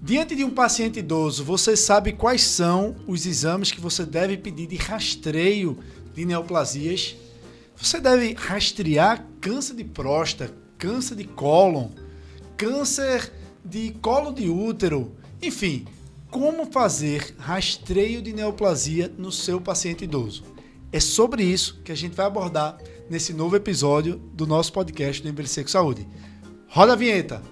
Diante de um paciente idoso, você sabe quais são os exames que você deve pedir de rastreio de neoplasias? Você deve rastrear câncer de próstata, câncer de cólon, câncer de colo de útero, enfim, como fazer rastreio de neoplasia no seu paciente idoso. É sobre isso que a gente vai abordar nesse novo episódio do nosso podcast do Envelhecer com Saúde. Roda a vinheta!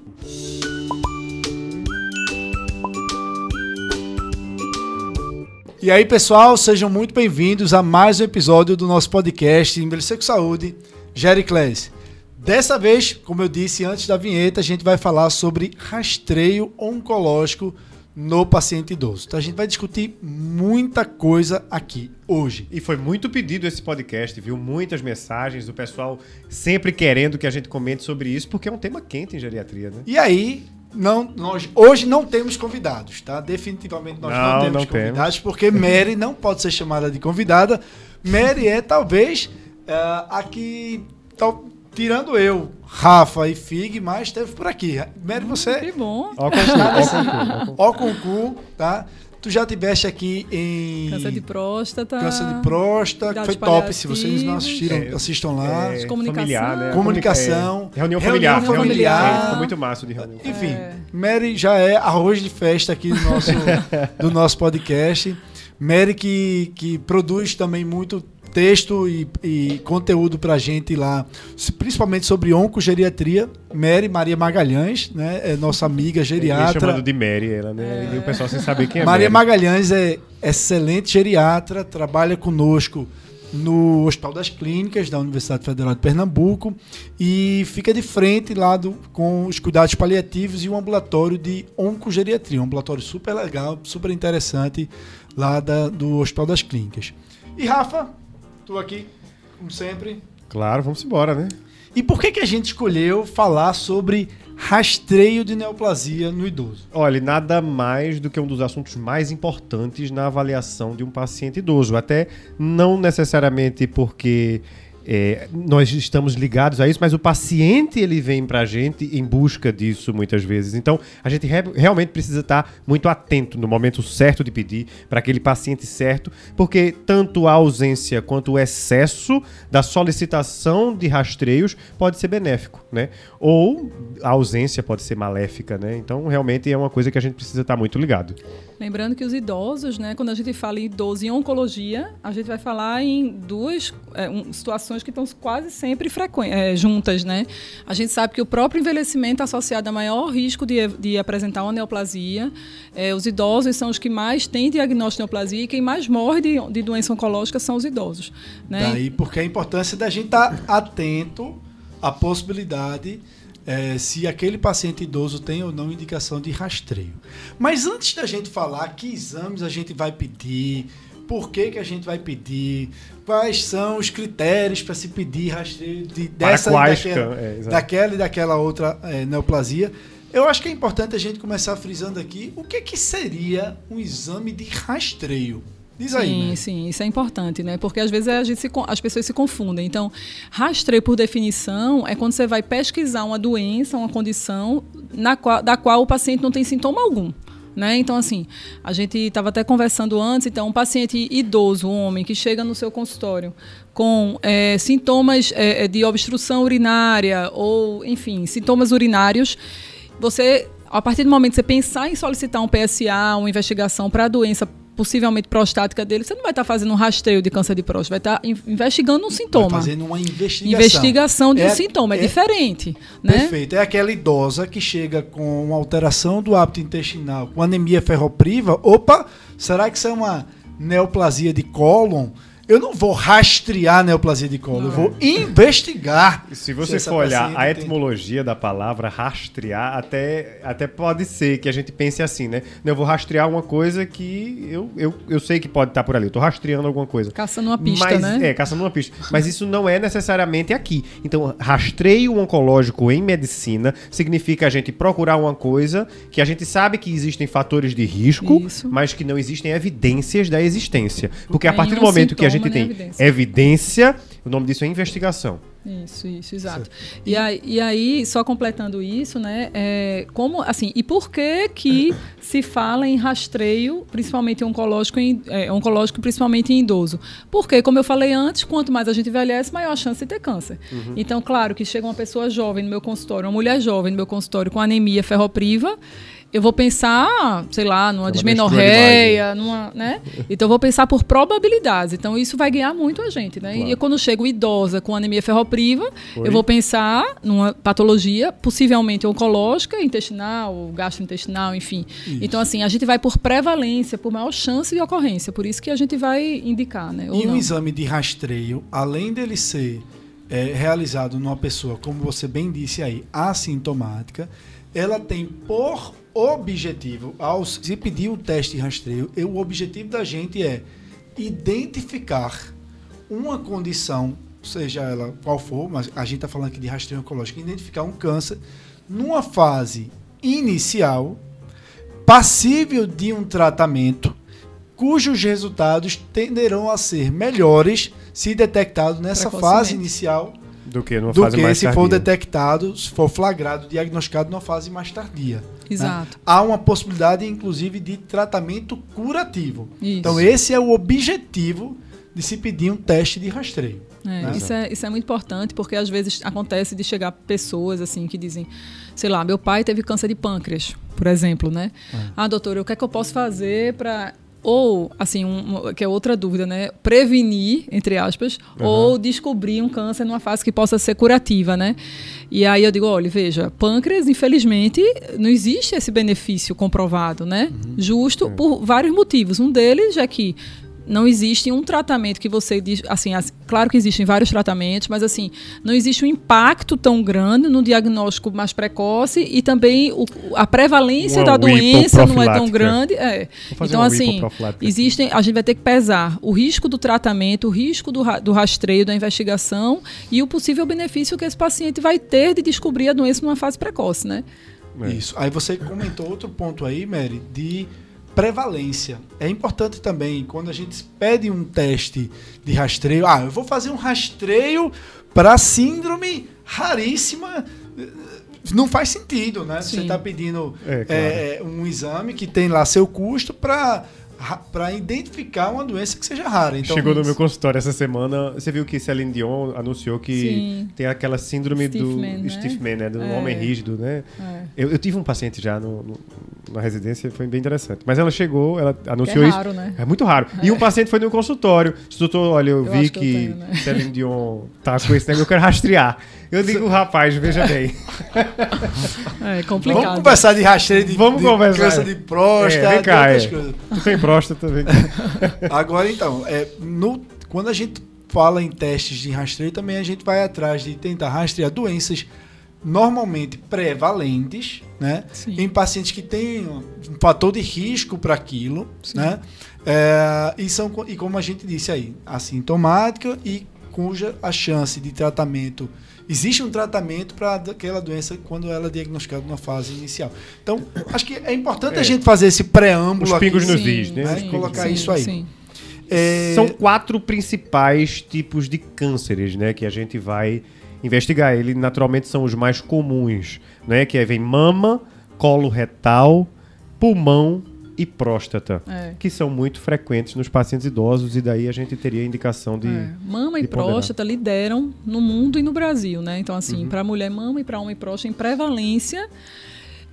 E aí, pessoal, sejam muito bem-vindos a mais um episódio do nosso podcast Envelhecer com Saúde, Jericles. Dessa vez, como eu disse antes da vinheta, a gente vai falar sobre rastreio oncológico no paciente idoso. Então a gente vai discutir muita coisa aqui hoje. E foi muito pedido esse podcast, viu? Muitas mensagens do pessoal sempre querendo que a gente comente sobre isso, porque é um tema quente em geriatria, né? E aí, não, nós hoje não temos convidados, tá? Definitivamente nós não, não temos não convidados, temos. porque Mary não pode ser chamada de convidada. Mary é talvez uh, a que tal, tirando eu, Rafa e Fig, mas teve por aqui. Mary, você. Que bom. Ó concurso. Ó concurso, tá? Tu já tiveste aqui em. Câncer de próstata. Câncer de próstata. Foi top. Se vocês não assistiram, é, assistam lá. É, comunicação. Familiar, né? Comunicação. É, reunião familiar. Reunião familiar. Ficou muito massa de reunião. Enfim, é. Mary já é arroz de festa aqui do nosso, do nosso podcast. Mary que, que produz também muito texto e, e conteúdo pra gente lá, principalmente sobre oncogeriatria. Mary Maria Magalhães, né? É nossa amiga geriatra. chamando de Mary, ela, né? É. E o pessoal sem saber quem é Maria Mary. Magalhães é excelente geriatra, trabalha conosco no Hospital das Clínicas da Universidade Federal de Pernambuco e fica de frente lá do, com os cuidados paliativos e um ambulatório de oncogeriatria, um ambulatório super legal, super interessante lá da, do Hospital das Clínicas. E Rafa, tu aqui, como sempre. Claro, vamos embora, né? E por que, que a gente escolheu falar sobre rastreio de neoplasia no idoso? Olha, nada mais do que um dos assuntos mais importantes na avaliação de um paciente idoso. Até não necessariamente porque é, nós estamos ligados a isso, mas o paciente ele vem para a gente em busca disso muitas vezes. Então a gente re realmente precisa estar muito atento no momento certo de pedir para aquele paciente certo, porque tanto a ausência quanto o excesso da solicitação de rastreios pode ser benéfico, né? Ou a ausência pode ser maléfica, né? Então realmente é uma coisa que a gente precisa estar muito ligado. Lembrando que os idosos, né, quando a gente fala em idoso em oncologia, a gente vai falar em duas é, um, situações que estão quase sempre é, juntas. Né? A gente sabe que o próprio envelhecimento é associado a maior risco de, de apresentar uma neoplasia. É, os idosos são os que mais têm diagnóstico de neoplasia e quem mais morre de, de doença oncológica são os idosos. Né? Daí porque a importância da gente estar tá atento à possibilidade é, se aquele paciente idoso tem ou não indicação de rastreio. Mas antes da gente falar que exames a gente vai pedir, por que, que a gente vai pedir, quais são os critérios para se pedir rastreio de, dessa daquela, é, daquela, e daquela outra é, neoplasia, eu acho que é importante a gente começar frisando aqui o que, que seria um exame de rastreio. Diz sim, aí. Né? Sim, isso é importante, né? Porque às vezes a gente se, as pessoas se confundem. Então, rastreio, por definição, é quando você vai pesquisar uma doença, uma condição na qual, da qual o paciente não tem sintoma algum. Né? Então, assim, a gente estava até conversando antes, então, um paciente idoso, um homem, que chega no seu consultório com é, sintomas é, de obstrução urinária ou, enfim, sintomas urinários, você, a partir do momento que você pensar em solicitar um PSA, uma investigação para a doença possivelmente prostática dele, você não vai estar fazendo um rastreio de câncer de próstata, vai estar investigando um sintoma. Vai fazendo uma investigação. Investigação de é, um sintoma, é, é diferente. Né? Perfeito. É aquela idosa que chega com uma alteração do hábito intestinal, com anemia ferropriva. Opa, será que isso é uma neoplasia de cólon? Eu não vou rastrear neoplasia de colo, não. eu vou investigar. Se você se for olhar a etimologia tem... da palavra rastrear, até, até pode ser que a gente pense assim, né? Eu vou rastrear uma coisa que eu, eu, eu sei que pode estar por ali. Eu estou rastreando alguma coisa. Caçando uma pista, Mas, né? É, caçando uma pista. Mas isso não é necessariamente aqui. Então, rastreio oncológico em medicina significa a gente procurar uma coisa que a gente sabe que existem fatores de risco, isso. mas que não existem evidências da existência. Porque a partir do momento que a gente tem evidência. evidência. o nome disso é investigação. Isso, isso, exato. E aí, e aí, só completando isso, né? É, como, assim, e por que que se fala em rastreio, principalmente oncológico, em, é, oncológico, principalmente em idoso? Porque, como eu falei antes, quanto mais a gente envelhece, maior a chance de ter câncer. Então, claro que chega uma pessoa jovem no meu consultório, uma mulher jovem no meu consultório com anemia ferropriva, eu vou pensar, sei lá, numa Ela dismenorreia, numa, né? Então eu vou pensar por probabilidades. Então isso vai guiar muito a gente, né? Claro. E quando chego idosa com anemia ferropriva, Oi? eu vou pensar numa patologia possivelmente oncológica, intestinal, gastrointestinal, enfim. Então assim, a gente vai por prevalência, por maior chance de ocorrência. Por isso que a gente vai indicar, né? Ou E um não. exame de rastreio, além dele ser é, realizado numa pessoa, como você bem disse aí, assintomática, ela tem por objetivo, ao se pedir um teste de rastreio, o objetivo da gente é identificar uma condição, seja ela qual for, mas a gente está falando aqui de rastreio oncológico, identificar um câncer numa fase inicial, passível de um tratamento, cujos resultados tenderão a ser melhores se detectado nessa fase inicial Do que numa do fase que mais se for tardia. detectado, se for flagrado, diagnosticado numa fase mais tardia. Né? Exato. Há uma possibilidade, inclusive, de tratamento curativo. Isso. Então, esse é o objetivo de se pedir um teste de rastreio. É, Né? isso, é, isso é muito importante, porque às vezes acontece de chegar pessoas assim que dizem, sei lá, meu pai teve câncer de pâncreas, por exemplo, né? Ah, doutor, o que é que eu posso fazer para ou assim, um- que é outra dúvida, né? Prevenir, entre aspas, ou descobrir um câncer numa fase que possa ser curativa, né? E aí eu digo, olha, veja, pâncreas, infelizmente, não existe esse benefício comprovado, né? Justo por vários motivos. Um deles é que não existe um tratamento que você diz, assim, as- claro que existem vários tratamentos, mas assim, não existe um impacto tão grande no diagnóstico mais precoce e também o- a prevalência Uma da doença não é tão grande. É. Então, assim, existem, a gente vai ter que pesar o risco do tratamento, o risco do, do rastreio, da investigação e o possível benefício que esse paciente vai ter de descobrir a doença numa fase precoce, né? É. Isso. Aí você comentou outro ponto aí, Mary, de prevalência. É importante também, quando a gente pede um teste de rastreio, ah, eu vou fazer um rastreio para síndrome raríssima. Não faz sentido, né? Você Sim. está pedindo É, claro. é, um exame que tem lá seu custo para para identificar uma doença que seja rara. Então, Chegou no isso. meu consultório essa semana. Você viu que Celine Dion anunciou que Sim. tem aquela síndrome do Stiffman, né? Stiffman, né? Do É. homem rígido, né? É. Eu, eu tive um paciente já no, no- na residência, foi bem interessante. Mas ela chegou, ela anunciou é isso. raro, né? É muito raro. E um paciente foi no consultório. Disse, doutor, olha, eu, Eu vi que, que tenho, né? Celine Dion tá com esse negócio, eu quero rastrear. Eu digo, rapaz, veja bem. É complicado. Vamos conversar de rastreio de, Vamos de conversar. câncer de próstata, É, vem de cá, é. coisas. Tu tem próstata, cá. Agora então, é, no- quando a gente fala em testes de rastreio, também a gente vai atrás de tentar rastrear doenças normalmente prevalentes, né? Sim. Em pacientes que têm um fator de risco para aquilo, Sim. né? É, e, são, e como a gente disse aí, assintomática e cuja a chance de tratamento existe um tratamento para aquela doença quando ela é diagnosticada na fase inicial. Então, acho que é importante É. a gente fazer esse preâmbulo Os pingos aqui. nos is, né? Né? Colocar isso aí. Sim. É, São quatro principais tipos de cânceres, né, que a gente vai investigar. Eles naturalmente são os mais comuns, né, que aí vem mama, colo retal, pulmão e próstata, É. que são muito frequentes nos pacientes idosos e daí a gente teria indicação de É. Mama e de ponderar. próstata lideram no mundo e no Brasil, né? Então, assim, Uhum. para mulher, mama e para homem, próstata em prevalência.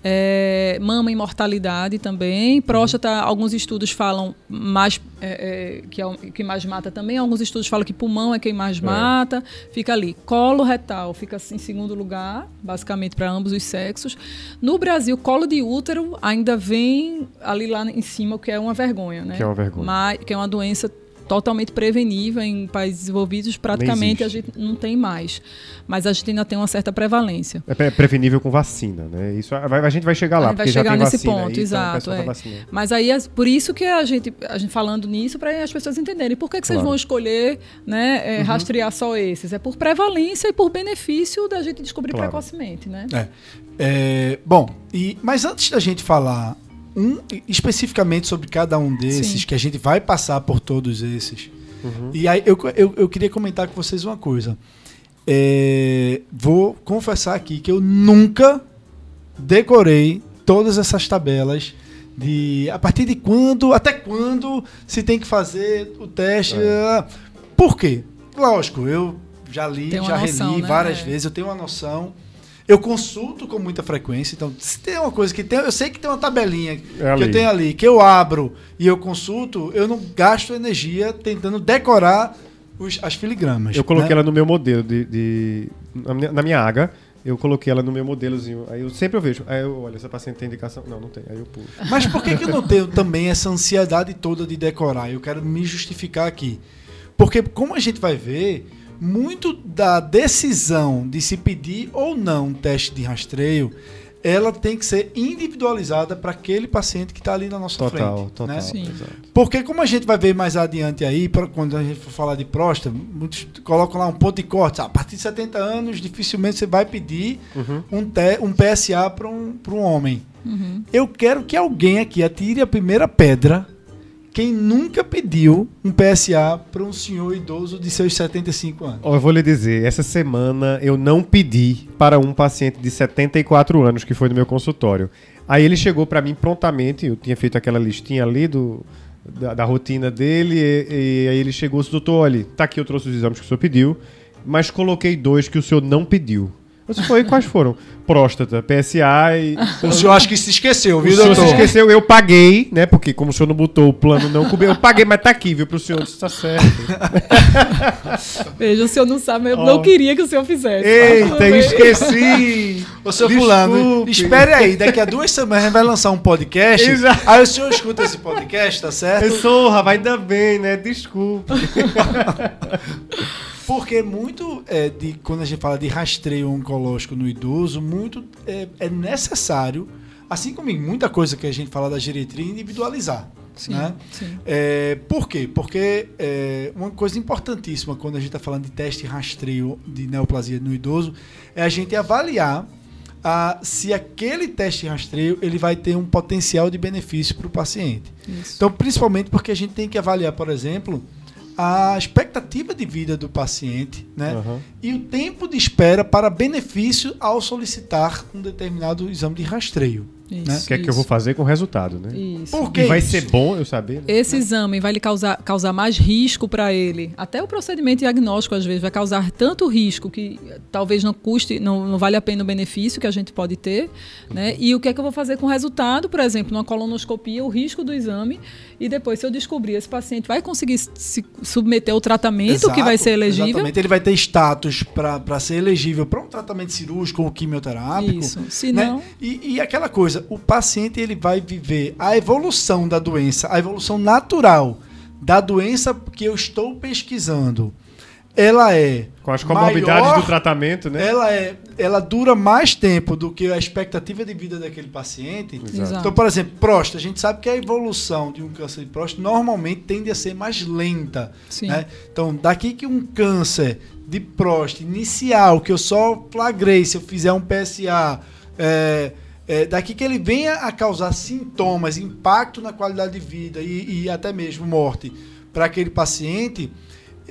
É, mama e mortalidade também. Próstata, alguns estudos falam mais é, é, que é o que mais mata também. Alguns estudos falam que pulmão é quem mais mata. Fica ali. Colo retal fica assim, em segundo lugar, basicamente para ambos os sexos. No Brasil, colo de útero ainda vem ali lá em cima, o que é uma vergonha, né? Que é uma vergonha. Mas, que é uma doença totalmente prevenível em países desenvolvidos, praticamente a gente não tem mais. Mas a gente ainda tem uma certa prevalência. é pre- prevenível com vacina, né? Isso a, a gente vai chegar lá, A gente vai porque já chegar tem nesse vacina ponto, aí, o exato, tá é. vacinando. Mas aí, as- por isso que a gente, a gente falando nisso, para as pessoas entenderem por que, que vocês Claro. vão escolher né, é, rastrear só esses. É por prevalência e por benefício da gente descobrir Claro. precocemente, né? É. É, bom, e, mas antes da gente falar um, especificamente sobre cada um desses, Sim. que a gente vai passar por todos esses, E aí eu, eu, eu queria comentar com vocês uma coisa. É, vou confessar aqui que eu nunca decorei todas essas tabelas de a partir de quando, até quando se tem que fazer o teste. ah, Por quê? Lógico, eu já li, já noção, reli né? várias É. vezes, eu tenho uma noção. Eu consulto com muita frequência, então se tem uma coisa que tem, eu sei que tem uma tabelinha que É ali. eu tenho ali, que eu abro e eu consulto, eu não gasto energia tentando decorar os- as filigramas. Eu coloquei né? ela no meu modelo de. de- na, minha, na minha AGA, eu coloquei ela no meu modelozinho. Aí eu sempre eu vejo. Aí eu, olha, essa paciente tem indicação. Não, não tem. Aí eu pulo. Mas por que, que eu não tenho também essa ansiedade toda de decorar? Eu quero me justificar aqui. Porque, como a gente vai ver, muito da decisão de se pedir ou não um teste de rastreio, ela tem que ser individualizada para aquele paciente que está ali na nossa Total, frente. total. né? Sim. Porque como a gente vai ver mais adiante aí, pra- quando a gente for falar de próstata, muitos colocam lá um ponto de corte. Ah, A partir de 70 anos, dificilmente você vai pedir Uhum. um, te- um PSA para um, pra um homem. Uhum. Eu quero que alguém aqui atire a primeira pedra. Quem nunca pediu um PSA para um senhor idoso de seus 75 anos? Ó, eu vou lhe dizer, essa semana eu não pedi para um paciente de 74 anos que foi no meu consultório. Aí ele chegou para mim prontamente, eu tinha feito aquela listinha ali do, da, da rotina dele, e, e aí ele chegou e disse, doutor, olha, tá aqui, eu trouxe os exames que o senhor pediu, mas coloquei dois que o senhor não pediu. Eu foi, quais foram? Próstata, PSA e... O senhor acha que se esqueceu, O viu, senhor se esqueceu, eu paguei, né? Porque como o senhor não botou o plano não cobriu, eu paguei, mas tá aqui, viu, pro senhor. Disse, tá certo. Veja, o senhor não sabe, eu Ó. não queria que o senhor fizesse. Eita, esqueci! Ô, seu Desculpe. fulano, espere aí, daqui a duas semanas a gente vai lançar um podcast. Exato. Aí o senhor escuta esse podcast, tá certo? Eu sou, rapaz, ainda bem, né? Desculpa. Porque muito é, de quando a gente fala de rastreio oncológico no idoso, muito é, é necessário, assim como em muita coisa que a gente fala da geriatria, individualizar. Sim, né? sim. É, por quê? Porque é, uma coisa importantíssima quando a gente está falando de teste e rastreio de neoplasia no idoso é a gente avaliar ah, se aquele teste e rastreio ele vai ter um potencial de benefício para o paciente. Isso. Então, principalmente porque a gente tem que avaliar, por exemplo, a expectativa de vida do paciente, né? Aham. E o tempo de espera para benefício ao solicitar um determinado exame de rastreio. Isso, né? O que é que eu vou fazer com o resultado, né? Isso. Por E vai isso? ser bom eu saber? né? Esse exame vai lhe causar, causar mais risco para ele. Até o procedimento diagnóstico, às vezes, vai causar tanto risco que eh, talvez não custe, não, não vale a pena o benefício que a gente pode ter. Né? E o que é que eu vou fazer com o resultado? Por exemplo, numa colonoscopia, o risco do exame. E depois, se eu descobrir esse paciente vai conseguir se submeter ao tratamento que vai Exato, ser elegível. Exatamente. Ele vai ter status para ser elegível para um tratamento cirúrgico ou quimioterápico. Isso. Se né? não, E, e aquela coisa, o paciente ele vai viver a evolução da doença, a evolução natural da doença que eu estou pesquisando. Ela é Com as comorbidades maior, do tratamento, né? Ela é, ela dura mais tempo do que a expectativa de vida daquele paciente. Exato. Então, por exemplo, próstata, a gente sabe que a evolução de um câncer de próstata normalmente tende a ser mais lenta. Né? Então, daqui que um câncer de próstata inicial, que eu só flagrei se eu fizer um PSA, é, é, daqui que ele venha a causar sintomas, impacto na qualidade de vida e, e até mesmo morte para aquele paciente,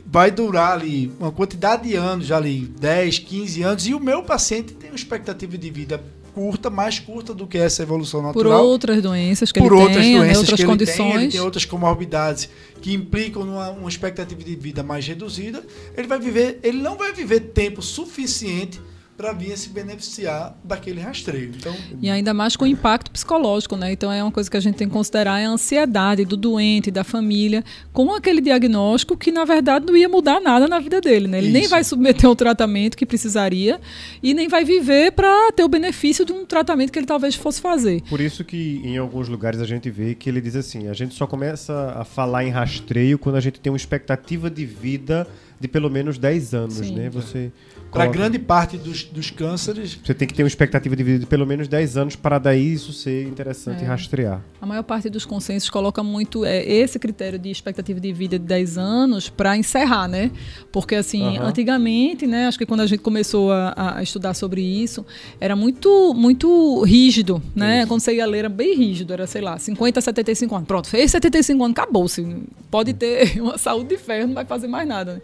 vai durar ali uma quantidade de anos, já ali 10, 15 anos, e o meu paciente tem uma expectativa de vida curta, mais curta do que essa evolução por natural outras doenças que por ele outras tenha, né, doenças outras que ele tem, condições. ele tem outras comorbidades que implicam numa uma expectativa de vida mais reduzida, ele vai viver, ele não vai viver tempo suficiente para vir a se beneficiar daquele rastreio. Então, E ainda mais com o impacto psicológico, né? Então é uma coisa que a gente tem que considerar é a ansiedade do doente, da família, com aquele diagnóstico que na verdade não ia mudar nada na vida dele, né? Ele nem Isso. vai submeter ao tratamento que precisaria e nem vai viver para ter o benefício de um tratamento que ele talvez fosse fazer. Por isso que em alguns lugares a gente vê que ele diz assim, a gente só começa a falar em rastreio quando a gente tem uma expectativa de vida de pelo menos 10 anos, Sim. né? Você Para grande parte dos, dos cânceres, Você tem que ter uma expectativa de vida de pelo menos 10 anos para daí isso ser interessante É. rastrear. A maior parte dos consensos coloca muito é, esse critério de expectativa de vida de 10 anos para encerrar, né? Porque, assim, Aham. antigamente, né? Acho que quando a gente começou a, a estudar sobre isso, era muito, muito rígido, né? Isso. Quando você ia ler, era bem rígido, era, sei lá, 50 a 75 anos. Pronto, fez 75 anos, acabou-se. Pode ter uma saúde de ferro, não vai fazer mais nada. Né?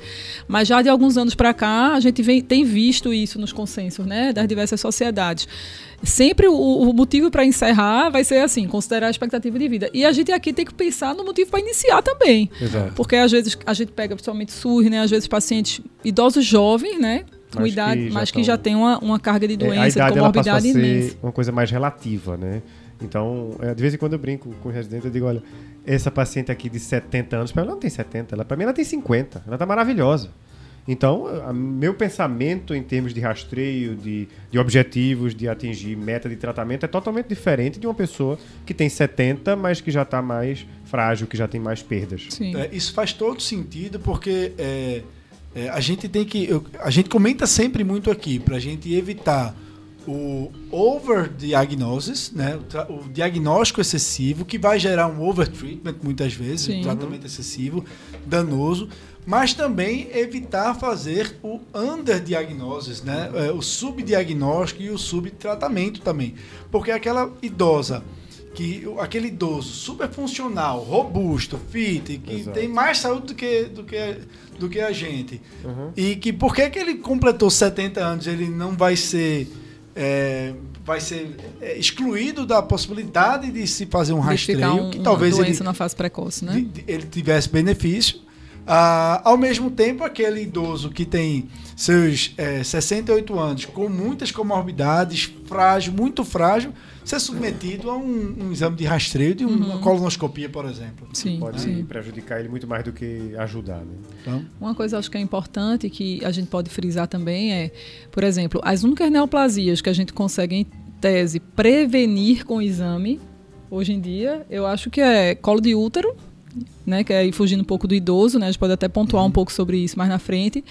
Mas já de alguns anos para cá, a gente vem, tem visto isso nos consensos, né? Das diversas sociedades. Sempre o, o motivo para encerrar vai ser assim, considerar a expectativa de vida. E a gente aqui tem que pensar no motivo para iniciar também. Exato. Porque às vezes a gente pega principalmente SUS, né? Às vezes pacientes idosos jovens, né? Com Mas idade, que já mas que já tem uma, uma carga de É, doença, a de ela comorbidade ser imensa. uma coisa mais relativa, né? Então, é, de vez em quando eu brinco com o residente, eu digo, olha, essa paciente aqui de 70 anos, para ela não tem 70, ela, para mim ela tem 50, ela tá maravilhosa. Então, a- meu pensamento em termos de rastreio, de, de objetivos, de atingir meta de tratamento é totalmente diferente de uma pessoa que tem 70, mas que já está mais frágil, que já tem mais perdas. Sim. É, isso faz todo sentido porque é, é, a gente tem que. eu- a gente comenta sempre muito aqui para a gente evitar o overdiagnosis, né, o, o diagnóstico excessivo, que vai gerar um overtreatment muitas vezes, Sim. um tratamento excessivo, danoso, mas também evitar fazer o underdiagnosis, né, é, o subdiagnóstico e o subtratamento também. Porque aquela idosa que aquele idoso super funcional, robusto, fit, que Exato. tem mais saúde do que, do que, do que a gente. Uhum. E que por que, que ele completou 70 anos, ele não vai ser. é, vai ser é, excluído da possibilidade de se fazer um rastreio, um, que uma talvez ele, na fase precoce, né? de- de- ele tivesse benefício. Ah, ao mesmo tempo, aquele idoso que tem seus é, 68 anos, com muitas comorbidades, frágil, muito frágil, ser submetido a um, um exame de rastreio de uma colonoscopia, por exemplo. Sim, Pode sim. prejudicar ele muito mais do que ajudar, né? Então, Uma coisa acho que é importante que a gente pode frisar também é, por exemplo, as únicas neoplasias que a gente consegue, em tese, prevenir com o exame, hoje em dia, eu acho que é colo de útero, né, que é aí fugindo um pouco do idoso, né, a gente pode até pontuar Uhum. um pouco sobre isso mais na frente,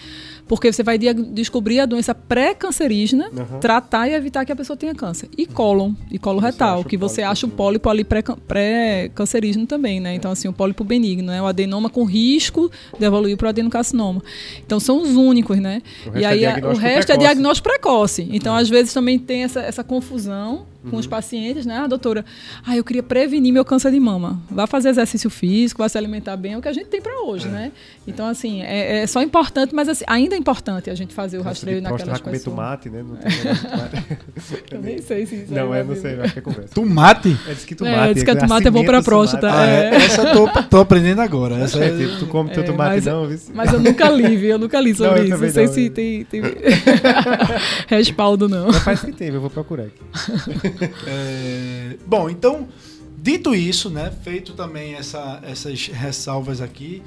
porque você vai descobrir a doença pré-cancerígena, Uhum. tratar e evitar que a pessoa tenha câncer. E cólon, e colo retal, que você acha o pólipo ali pré- pré-cancerígeno também, né? Então, assim, o pólipo benigno, né? O adenoma com risco de evoluir para o adenocarcinoma. Então, são os únicos, né? O e é aí, a- o resto é precoce. diagnóstico precoce. Então, às vezes, também tem essa, essa confusão com Uhum. os pacientes, né? Ah, doutora, ah, eu queria prevenir meu câncer de mama. Vá fazer exercício físico, vá se alimentar bem, é o que a gente tem para hoje, né? Então, assim, é, é só importante, mas assim, ainda é importante a gente fazer o rastreio Câncer naquelas vai comer pessoas. tomate, né? Não tem tomate. Eu nem sei se isso Não, é é, não sei, acho que é conversa. tomate? É, diz que É, tomate. diz que tomate é bom pra acimenta o próstata. Ah, É. é, essa eu tô, tô aprendendo agora. Essa É, é, tipo, tu come teu É, tomate mas- não, viu? Mas eu nunca li, viu? Eu nunca li sobre Não, isso. Não sei não. se tem, tem respaldo, não. Mas faz que tem, eu vou procurar aqui. É, bom, então, dito isso, né, feito também essa- essas ressalvas aqui,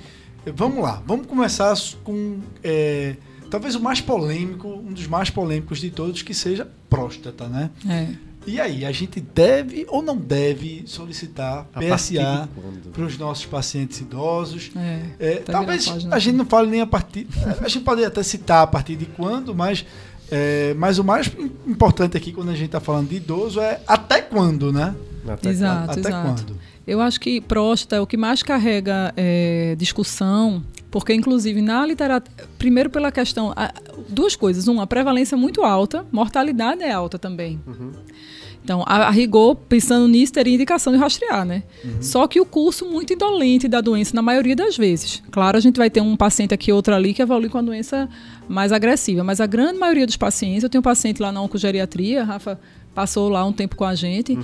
vamos lá, vamos começar com é, talvez o mais polêmico, um dos mais polêmicos de todos, que seja próstata, né? É. E aí, a gente deve ou não deve solicitar A PSA para os nossos pacientes idosos? É, É, tá talvez a gente não fale nem a partir. A gente pode até citar a partir de quando, mas, é, mas o mais importante aqui quando a gente está falando de idoso é até quando, né? Até Exato. até quando? Eu acho que próstata é o que mais carrega é, discussão, porque inclusive na literatura, primeiro pela questão, duas coisas, uma, a prevalência é muito alta, mortalidade é alta também. Uhum. Então, a, a rigor, pensando nisso, teria indicação de rastrear, né? Só que o curso muito indolente da doença, na maioria das vezes. Claro, a gente vai ter um paciente aqui, outro ali, que evolui com a doença mais agressiva, mas a grande maioria dos pacientes, eu tenho um paciente lá na oncogeriatria, Rafa passou lá um tempo com a gente,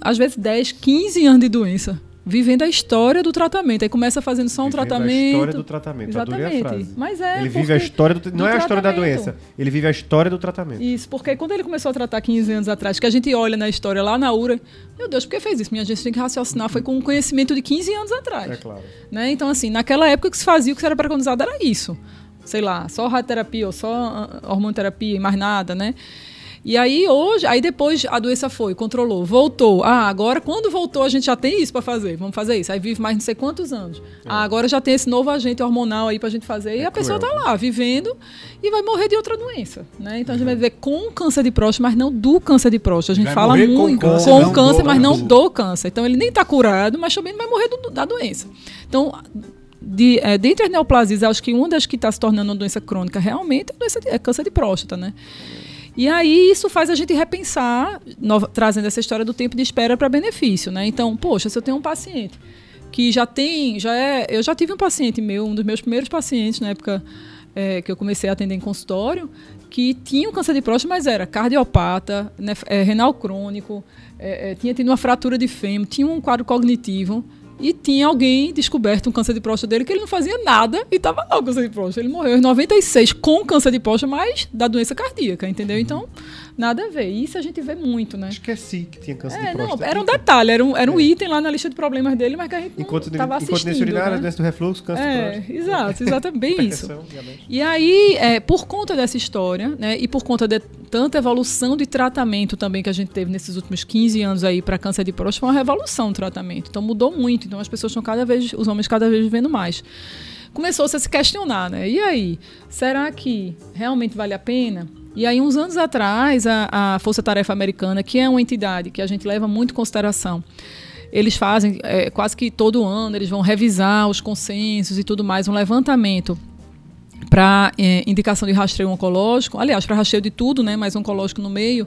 às vezes 10, 15 anos de doença, vivendo a história do tratamento. Aí começa fazendo só um Vivendo tratamento. A história do tratamento. Adorei Exatamente. frase. Mas é. ele vive a história do. do Não é a história da doença. Ele vive a história do tratamento. Isso, porque quando ele começou a tratar 15 anos atrás, que a gente olha na história lá na URA, meu Deus, por que fez isso? Minha gente tem que raciocinar, foi com um conhecimento de 15 anos atrás. É claro. Né? Então, assim, naquela época o que se fazia, o que era preconizado era isso. Sei lá, só radioterapia ou só ah, hormonoterapia e mais nada, né? E aí hoje, aí depois a doença foi, controlou, voltou. Ah, agora quando voltou a gente já tem isso para fazer, vamos fazer isso. Aí vive mais não sei quantos anos. É. Ah, agora já tem esse novo agente hormonal aí pra gente fazer. É e a pessoa tá lá, vivendo e vai morrer de outra doença, né? Então a gente vai viver com câncer de próstata, mas não do câncer de próstata. A gente vai fala muito com câncer, com câncer mas não do câncer. Então ele nem tá curado, mas também não vai morrer do, da doença. Então, de, é, dentre as neoplasias, acho que uma das que está se tornando uma doença crônica realmente é, doença de, é câncer de próstata, né? E aí isso faz a gente repensar, nova, trazendo essa história do tempo de espera para benefício, né? Então, poxa, se eu tenho um paciente que já tem, já é, eu já tive um paciente meu, um dos meus primeiros pacientes na época é, que eu comecei a atender em consultório, que tinha um câncer de próstata, mas era cardiopata, né, é, renal crônico, é, é tinha tido uma fratura de fêmur, tinha um quadro cognitivo e tinha alguém descoberto um câncer de próstata dele que ele não fazia nada e estava lá o câncer de próstata. Ele morreu em 96 com câncer de próstata, mas da doença cardíaca, entendeu? Então, nada a ver. Isso a gente vê muito, né? Esqueci que tinha câncer é, de próstata. Não, era um detalhe, era um, era um é. item lá na lista de problemas dele, mas que a gente não estava assistindo. Incontinência urinária, né? doença do refluxo, câncer é, de próstata. Exato, exatamente bem isso. E aí, é, por conta dessa história, né, e por conta de tanta evolução de tratamento também que a gente teve nesses últimos 15 anos aí para câncer de próstata, foi uma revolução no tratamento. Então mudou muito. Então as pessoas estão cada vez, os homens cada vez vivendo mais. Começou-se a se questionar, né? E aí, será que realmente vale a pena? E aí, uns anos atrás, a, a Força Tarefa Americana, que é uma entidade que a gente leva muito em consideração, eles fazem é, quase que todo ano, eles vão revisar os consensos e tudo mais, um levantamento para é, indicação de rastreio oncológico, aliás, para rastreio de tudo, né, mas oncológico no meio,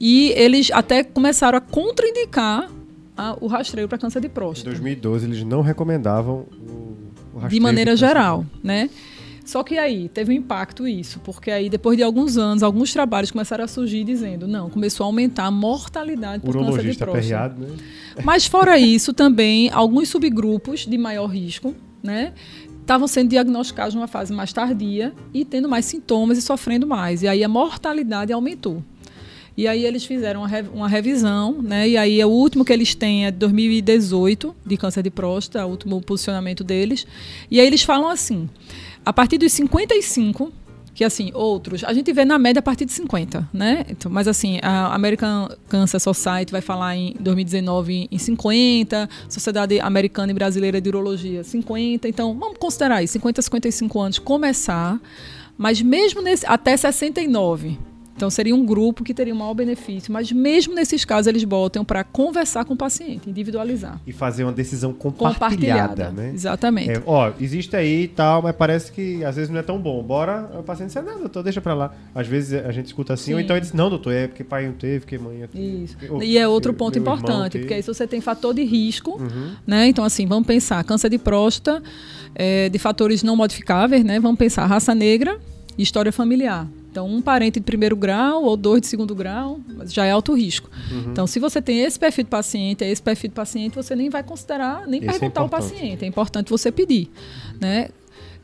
e eles até começaram a contraindicar a, o rastreio para câncer de próstata. Em 2012 eles não recomendavam o, o rastreio de maneira de geral, né? Só que aí teve um impacto isso, porque aí depois de alguns anos, alguns trabalhos começaram a surgir dizendo, não, começou a aumentar a mortalidade por câncer de próstata. Perreado, né? Mas fora isso, também alguns subgrupos de maior risco, né? estavam sendo diagnosticados numa fase mais tardia e tendo mais sintomas e sofrendo mais. E aí a mortalidade aumentou. E aí eles fizeram uma, uma revisão, né? E aí o último que eles têm é de 2018, de câncer de próstata, o último posicionamento deles. E aí eles falam assim: a partir dos 55 que assim, outros, a gente vê na média a partir de 50, né? Então, mas assim, a American Cancer Society vai falar em 2019 em 50, Sociedade Americana e Brasileira de Urologia 50, então vamos considerar aí 50 a 55 anos começar, mas mesmo nesse até 69, então, seria um grupo que teria um maior benefício, mas mesmo nesses casos eles botam para conversar com o paciente, individualizar. E fazer uma decisão compartilhada, compartilhada né? Exatamente. É, ó, existe aí e tal, mas parece que às vezes não é tão bom. Bora, o paciente diz, não, doutor, deixa para lá. Às vezes a gente escuta assim, Sim. ou então ele diz, não, doutor, é porque pai não teve, porque mãe não teve. Isso. Ou, e é outro ponto importante, porque aí se você tem fator de risco, uhum. né? Então, assim, vamos pensar, câncer de próstata, é, de fatores não modificáveis, né? Vamos pensar raça negra e história familiar. Então, um parente de primeiro grau ou dois de segundo grau já é alto risco. Uhum. Então, se você tem esse perfil de paciente, esse perfil de paciente, você nem vai considerar, nem é perguntar é ao paciente. É importante você pedir. Né?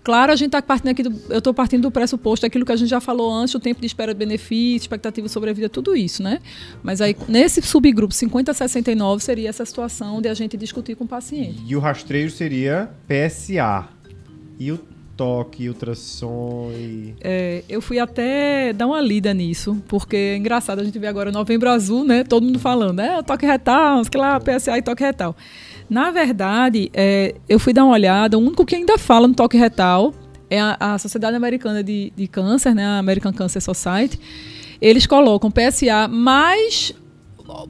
Claro, a gente está partindo aqui do, eu estou partindo do pressuposto daquilo que a gente já falou antes, o tempo de espera de benefício, expectativa sobre a vida, tudo isso, né? Mas aí, nesse subgrupo 50 a 69, seria essa situação de a gente discutir com o paciente. E o rastreio seria PSA. E o toque, ultrassom e... É, eu fui até dar uma lida nisso, porque é engraçado, a gente vê agora Novembro Azul, né? Todo mundo falando, é, toque retal, sei lá, PSA e toque retal. Na verdade, é, eu fui dar uma olhada, o único que ainda fala no toque retal é a, a Sociedade Americana de, de Câncer, né? A American Cancer Society. Eles colocam PSA mais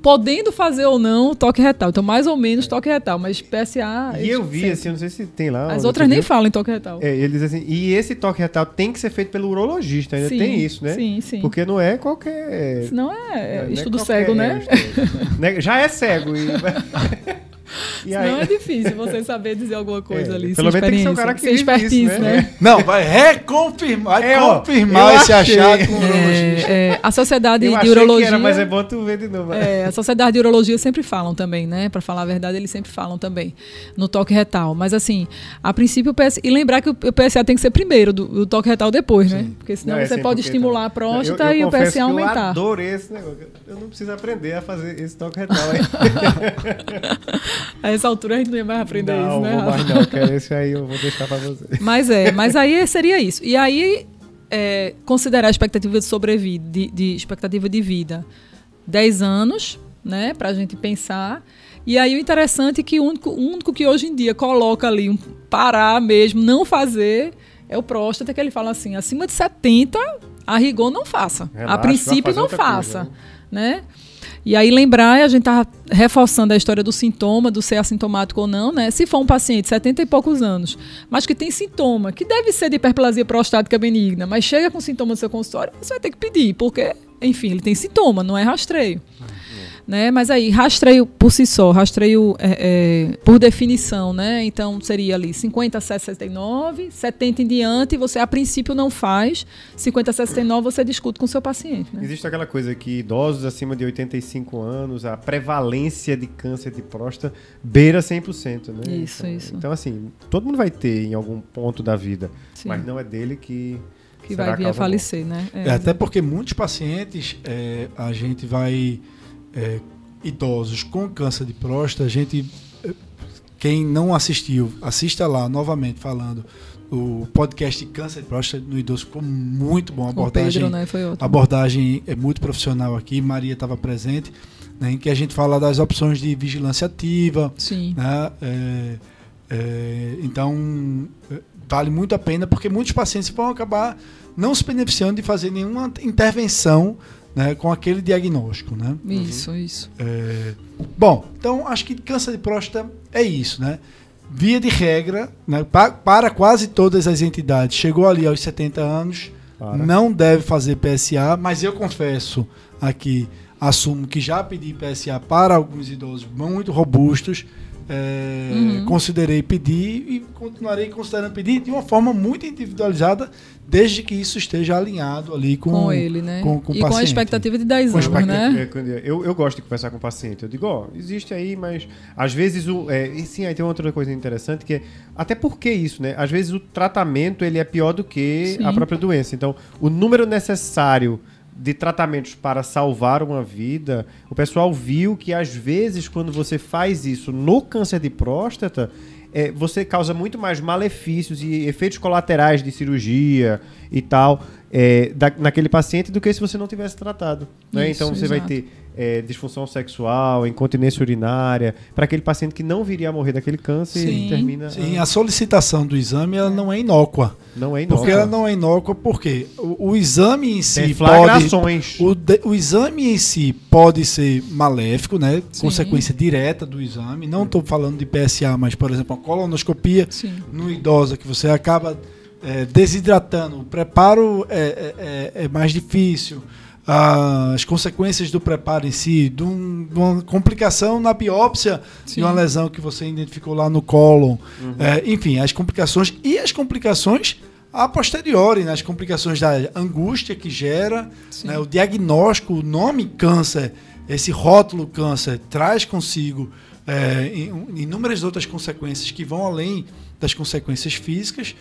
podendo fazer ou não toque retal. Então, mais ou menos toque retal, mas PSA. E eu vi, sempre. assim, não sei se tem lá. As outras nem viu? falam em toque retal. É, eles assim, e esse toque retal tem que ser feito pelo urologista, ainda sim, tem isso, né? Sim, sim. Porque não é qualquer. Não é, é estudo é cego, né? né? Já é cego. E... E aí... Não é difícil você saber dizer alguma coisa é, ali. Pelo menos tem que ser um cara que isso, né? né? Não, vai reconfirmar, vai é, confirmar esse achado com é, é, A Sociedade eu de Urologia. Era, mas é bom tu ver de novo. É, a Sociedade de Urologia sempre falam também, né? Para falar a verdade, eles sempre falam também no toque retal. Mas assim, a princípio o PSA. E lembrar que o PSA tem que ser primeiro, do, do toque retal depois, né? Sim. né? Porque senão não, você pode estimular a próstata eu, eu e o PSA aumentar. Eu adorei esse negócio. Eu não preciso aprender a fazer esse toque retal aí. A essa altura a gente não ia mais aprender não, isso, né? Não, mais não, que esse aí eu vou deixar pra você. Mas é, mas aí seria isso. E aí é, considerar a expectativa de sobrevida, de, de expectativa de vida, 10 anos, né, para a gente pensar. E aí o interessante é que o único, o único que hoje em dia coloca ali um parar mesmo, não fazer, é o próstata, que ele fala assim, acima de 70, a rigor não faça. Relaxa, a princípio não faça, coisa, né? E aí lembrar, a gente tá reforçando a história do sintoma, do ser assintomático ou não, né? Se for um paciente de 70 e poucos anos, mas que tem sintoma, que deve ser de hiperplasia prostática benigna, mas chega com sintoma no seu consultório, você vai ter que pedir, porque, enfim, ele tem sintoma, não é rastreio. Né? Mas aí, rastreio por si só, rastreio é, é, por definição, né? Então seria ali 50 a 69, 70 em diante, você a princípio não faz, 50 a 69 você discute com o seu paciente. Né? Existe aquela coisa que idosos acima de 85 anos, a prevalência de câncer de próstata beira 100%, né? Isso, então, isso. Então, assim, todo mundo vai ter em algum ponto da vida, Sim. mas não é dele que. Que será vai vir a falecer, né? É, até porque muitos pacientes, é, a gente vai. É, idosos com câncer de próstata, a gente. é, Quem não assistiu, assista lá novamente falando. O podcast câncer de próstata no idoso ficou muito bom. A abordagem, Pedro, né? Abordagem é muito profissional aqui. Maria estava presente, né, em que a gente fala das opções de vigilância ativa, Sim. né? É, é, então, é, vale muito a pena, porque muitos pacientes vão acabar não se beneficiando de fazer nenhuma intervenção né, com aquele diagnóstico. Né? Isso, isso. É, bom, então acho que câncer de próstata é isso, né? Via de regra, né, pa- para quase todas as entidades, chegou ali aos 70 anos, Para. não deve fazer PSA, mas eu confesso aqui, assumo que já pedi PSA para alguns idosos muito robustos. É, Uhum. Considerei pedir e continuarei considerando pedir de uma forma muito individualizada, desde que isso esteja alinhado ali com, Com, ele, né? com- com o e com a paciente. expectativa de 10 Com a anos, né? É, Eu, eu gosto de conversar com o paciente. Eu digo, ó, existe aí, mas às vezes o. É, e sim, aí tem outra coisa interessante que é. Até porque isso, né? Às vezes o tratamento ele é pior do que Sim. a própria doença. Então, o número necessário de tratamentos para salvar uma vida, o pessoal viu que às vezes quando você faz isso no câncer de próstata, é, você causa muito mais malefícios e efeitos colaterais de cirurgia e tal é, da- naquele paciente do que se você não tivesse tratado. Né? Isso, então você vai exato. ter é, disfunção sexual, incontinência urinária, para aquele paciente que não viria a morrer daquele câncer Sim. e termina. Sim, a solicitação do exame ela não é inócua. Não é inócuo. Porque ela não é inócua porque o, o exame em si pode. O, de- o exame em si pode ser maléfico, né? Sim. Consequência direta do exame. Não estou falando de PSA, mas, por exemplo, a colonoscopia Sim. no idosa, que você acaba é, desidratando. O preparo é, é- é- é mais difícil. As consequências do preparo em si, de, um- de uma complicação na biópsia Sim. de uma lesão que você identificou lá no cólon. É, enfim, as complicações e as complicações a posteriori, né? as complicações da angústia que gera, né? o diagnóstico, o nome câncer, esse rótulo câncer traz consigo é, in- inúmeras outras consequências que vão além das consequências físicas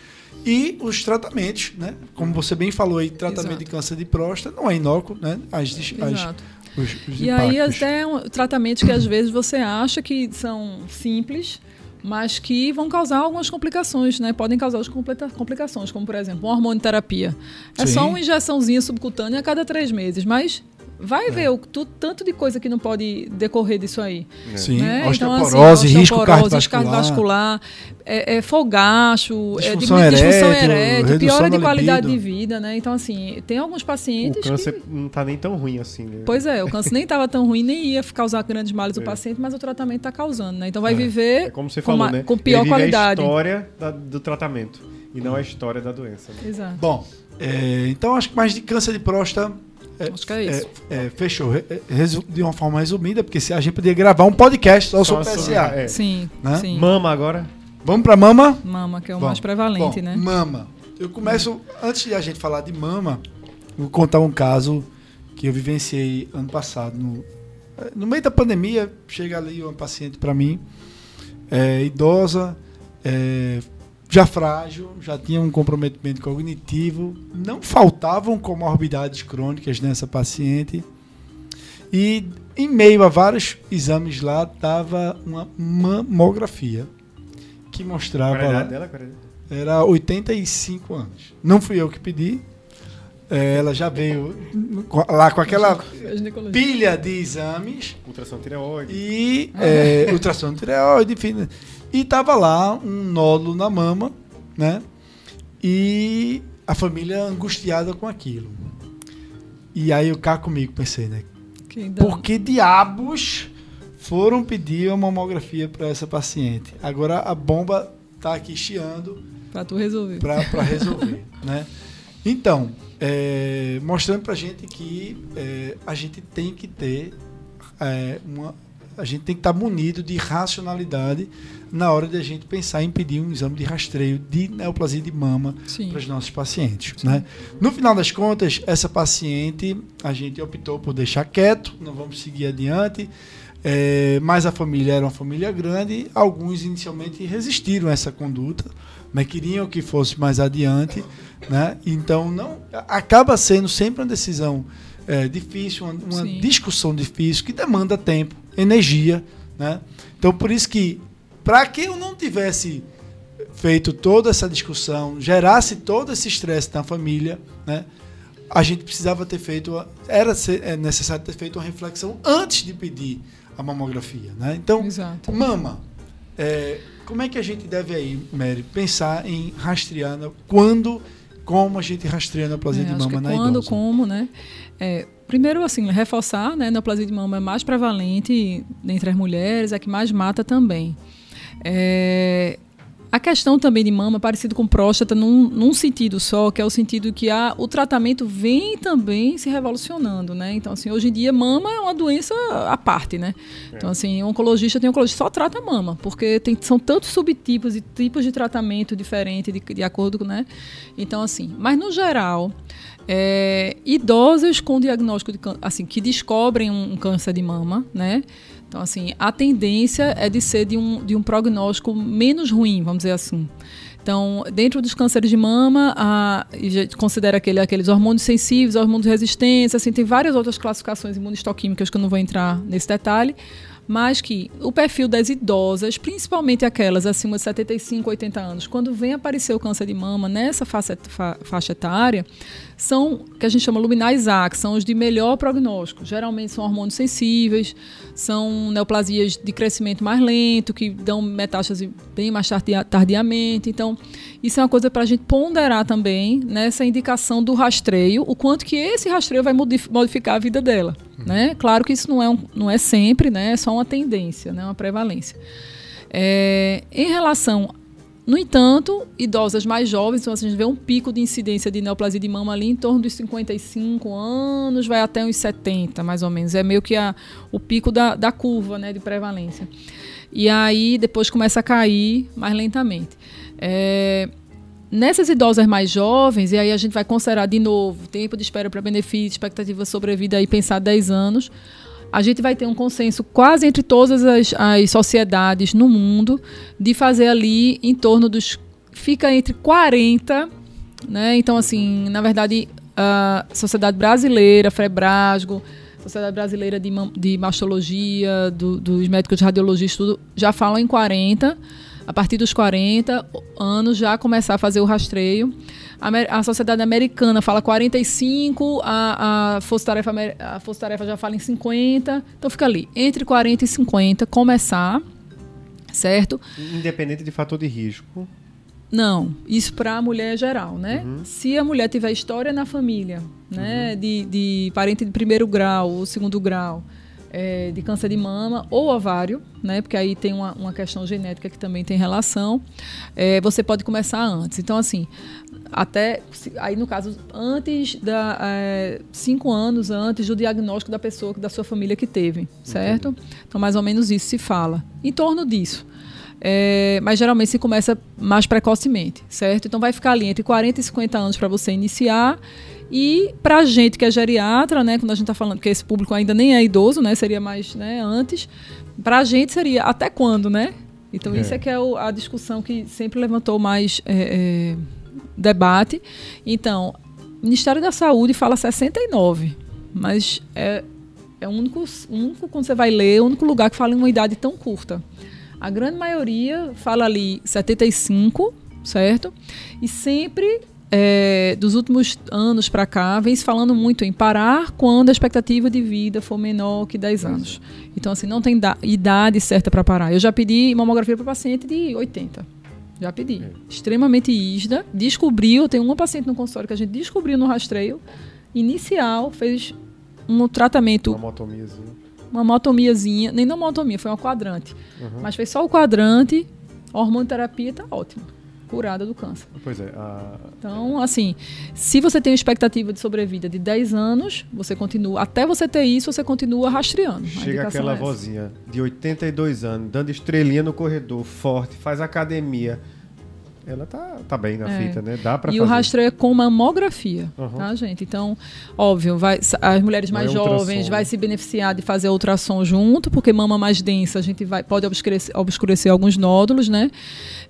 e os tratamentos, né? Como você bem falou aí, tratamento Exato. de câncer de próstata não é inócuo, né? As, as- Exato. os, os E aí até um, tratamentos que às vezes você acha que são simples, mas que vão causar algumas complicações, né? Podem causar as complicações, como por exemplo, uma hormonioterapia. É Sim. só uma injeçãozinha subcutânea a cada três meses, mas vai É. ver o tu- tanto de coisa que não pode decorrer disso aí. Sim, né? osteoporose, assim, risco osteoporose, cardiovascular. cardiovascular, é, é fogacho, é Disfunção disfunção erétil, erétil, redução piora de da qualidade de libido. vida, né? Então, assim, tem alguns O pacientes câncer que... não tá nem tão ruim assim, né? Pois é, o câncer nem estava tão ruim, nem ia causar grandes males É. paciente, mas o tratamento está causando, né? Então vai É. viver É como você com, falou, uma- né? com pior Ele vive qualidade. a história da- do tratamento e não a história da doença. né? Exato. Bom, é, então acho que mais de câncer de próstata. É, Acho que é isso. é, fechou. Re- é, resu- De uma forma resumida, porque se a gente poderia gravar um podcast só sobre Só sobre- PSA. é. Sim, Né? sim. Mama agora. Vamos para mama? Mama, que é o Bom, mais prevalente, Bom, né? Mama. Eu começo, antes de a gente falar de mama, vou contar um caso que eu vivenciei ano passado. No, eh, no meio da pandemia, chega ali uma paciente para mim, é, idosa, é, já frágil, já tinha um comprometimento cognitivo, não faltavam comorbidades crônicas nessa paciente. E em meio a vários exames lá, dava uma mamografia que mostrava Qual a idade dela? Qual era 85 anos. Não fui eu que pedi, É, ela já veio lá com aquela pilha de exames Ultrassom tireoide. e é, ultrassom de tireoide, enfim. E tava lá um nódulo na mama, né? E a família angustiada com aquilo. E aí eu cá comigo pensei, né? Por que diabos foram pedir uma mamografia para essa paciente? Agora a bomba tá aqui chiando Pra tu resolver. para resolver, né? Então, é, mostrando para gente que é, a gente tem que ter é, uma, a gente tem que estar munido de racionalidade na hora de a gente pensar em pedir um exame de rastreio de neoplasia de mama Sim. para os nossos pacientes. Né? No final das contas, essa paciente a gente optou por deixar quieto, não vamos seguir adiante. É, mas a família era uma família grande, alguns inicialmente resistiram a essa conduta, mas queriam que fosse mais adiante, né? Então não acaba sendo sempre uma decisão é, difícil, uma, uma discussão difícil que demanda tempo, energia, né? Então por isso que para que eu não tivesse feito toda essa discussão, gerasse todo esse estresse na família, né? A gente precisava ter feito, a- era é necessário ter feito uma reflexão antes de pedir a mamografia, né? Então, Exato. mama, é, como é que a gente deve aí, Mary, pensar em rastrear, quando, como a gente rastreia a neoplasia É, de mama na quando, idosa? como, né? É, primeiro, assim, reforçar, né? Neoplasia de mama é mais prevalente entre as mulheres, é que mais mata também. É, a questão também de mama é parecido com próstata num, num sentido só, que é o sentido que a, o tratamento vem também se revolucionando, né? Então, assim, hoje em dia, mama é uma doença à parte, né? Então, assim, oncologista tem oncologista só trata mama, porque tem, são tantos subtipos e tipos de tratamento diferentes de, de acordo com, né? Então, assim, mas no geral, é, idosos com diagnóstico de assim que descobrem um, um câncer de mama, né? Então assim, a tendência é de ser de um, de um prognóstico menos ruim, vamos dizer assim. Então, dentro dos cânceres de mama, a, considera aquele, aqueles hormônios sensíveis, hormônios resistentes, assim, tem várias outras classificações imunistoquímicas que eu não vou entrar nesse detalhe, mas que o perfil das idosas, principalmente aquelas acima de 75, 80 anos, quando vem aparecer o câncer de mama nessa faixa, fa- faixa etária, são que a gente chama luminais A, que são os de melhor prognóstico. Geralmente são hormônios sensíveis, são neoplasias de crescimento mais lento, que dão metástase bem mais tardia- tardiamente. Então, isso é uma coisa para a gente ponderar também nessa indicação do rastreio, o quanto que esse rastreio vai modif- modificar a vida dela. Né? Claro que isso não é, um- não é sempre, né? é só uma tendência, né? uma prevalência. É, em relação no entanto, idosas mais jovens, então assim, a gente vê um pico de incidência de neoplasia de mama ali em torno dos 55 anos, vai até uns 70, mais ou menos. É meio que a, o pico da, da curva né, de prevalência. E aí depois começa a cair mais lentamente. É, nessas idosas mais jovens, e aí a gente vai considerar de novo tempo de espera para benefício, expectativa de sobrevida e pensar 10 anos, a gente vai ter um consenso quase entre todas as, as sociedades no mundo de fazer ali em torno dos. fica entre 40, né? Então, assim, na verdade, a Sociedade Brasileira, Frebrasgo, Sociedade Brasileira de, de Mastologia, do- dos médicos radiologistas, tudo, já falam em 40. A partir dos 40 anos já começar a fazer o rastreio. A, a Sociedade Americana fala 45, a, a Força Tarefa, a Força Tarefa já fala em 50. Então fica ali, entre 40 e 50, começar, certo? Independente de fator de risco. Não, isso para a mulher geral, né? Se a mulher tiver história na família, né, de, de parente de primeiro grau ou segundo grau, é, de câncer de mama ou ovário, né? Porque aí tem uma, uma questão genética que também tem relação. é, você pode começar antes. Então, assim, até aí no caso antes da é, cinco anos antes do diagnóstico da pessoa da sua família que teve, certo? Então, mais ou menos isso se fala. Em torno disso. É, mas geralmente se começa mais precocemente, certo? Então vai ficar ali entre 40 e 50 anos para você iniciar. E para a gente que é geriatra, né, quando a gente está falando que esse público ainda nem é idoso, né, seria mais né, antes, para a gente seria até quando, né? Então É. isso é que é o- a discussão que sempre levantou mais é, é, debate. Então, o Ministério da Saúde fala 69, mas é, é o único, o único, quando você vai ler, é o único lugar que fala em uma idade tão curta. A grande maioria fala ali 75, certo? E sempre é, dos últimos anos para cá, vem se falando muito em parar quando a expectativa de vida for menor que 10 anos. Então, assim, não tem idade certa para parar. Eu já pedi mamografia para paciente de 80. Já pedi. É. Extremamente ígida. Descobriu, tem uma paciente no consultório que a gente descobriu no rastreio inicial, fez um tratamento. Uma motomiazinha. Uma motomiazinha, nem não motomia, foi uma quadrante. Uhum. Mas fez só o quadrante, hormonoterapia está ótimo curada do câncer. Pois é. A... Então, assim, se você tem uma expectativa de sobrevida de 10 anos, você continua. Até você ter isso, você continua rastreando. Chega aquela é vozinha de 82 anos, dando estrelinha no corredor, forte, faz academia ela tá, tá bem na é. fita, né? Dá para E fazer. o rastreio é com mamografia, uhum. tá, gente? Então, óbvio, vai, as mulheres mais é jovens vai se beneficiar de fazer ultrassom junto, porque mama mais densa a gente vai, pode obscurecer, obscurecer alguns nódulos, né?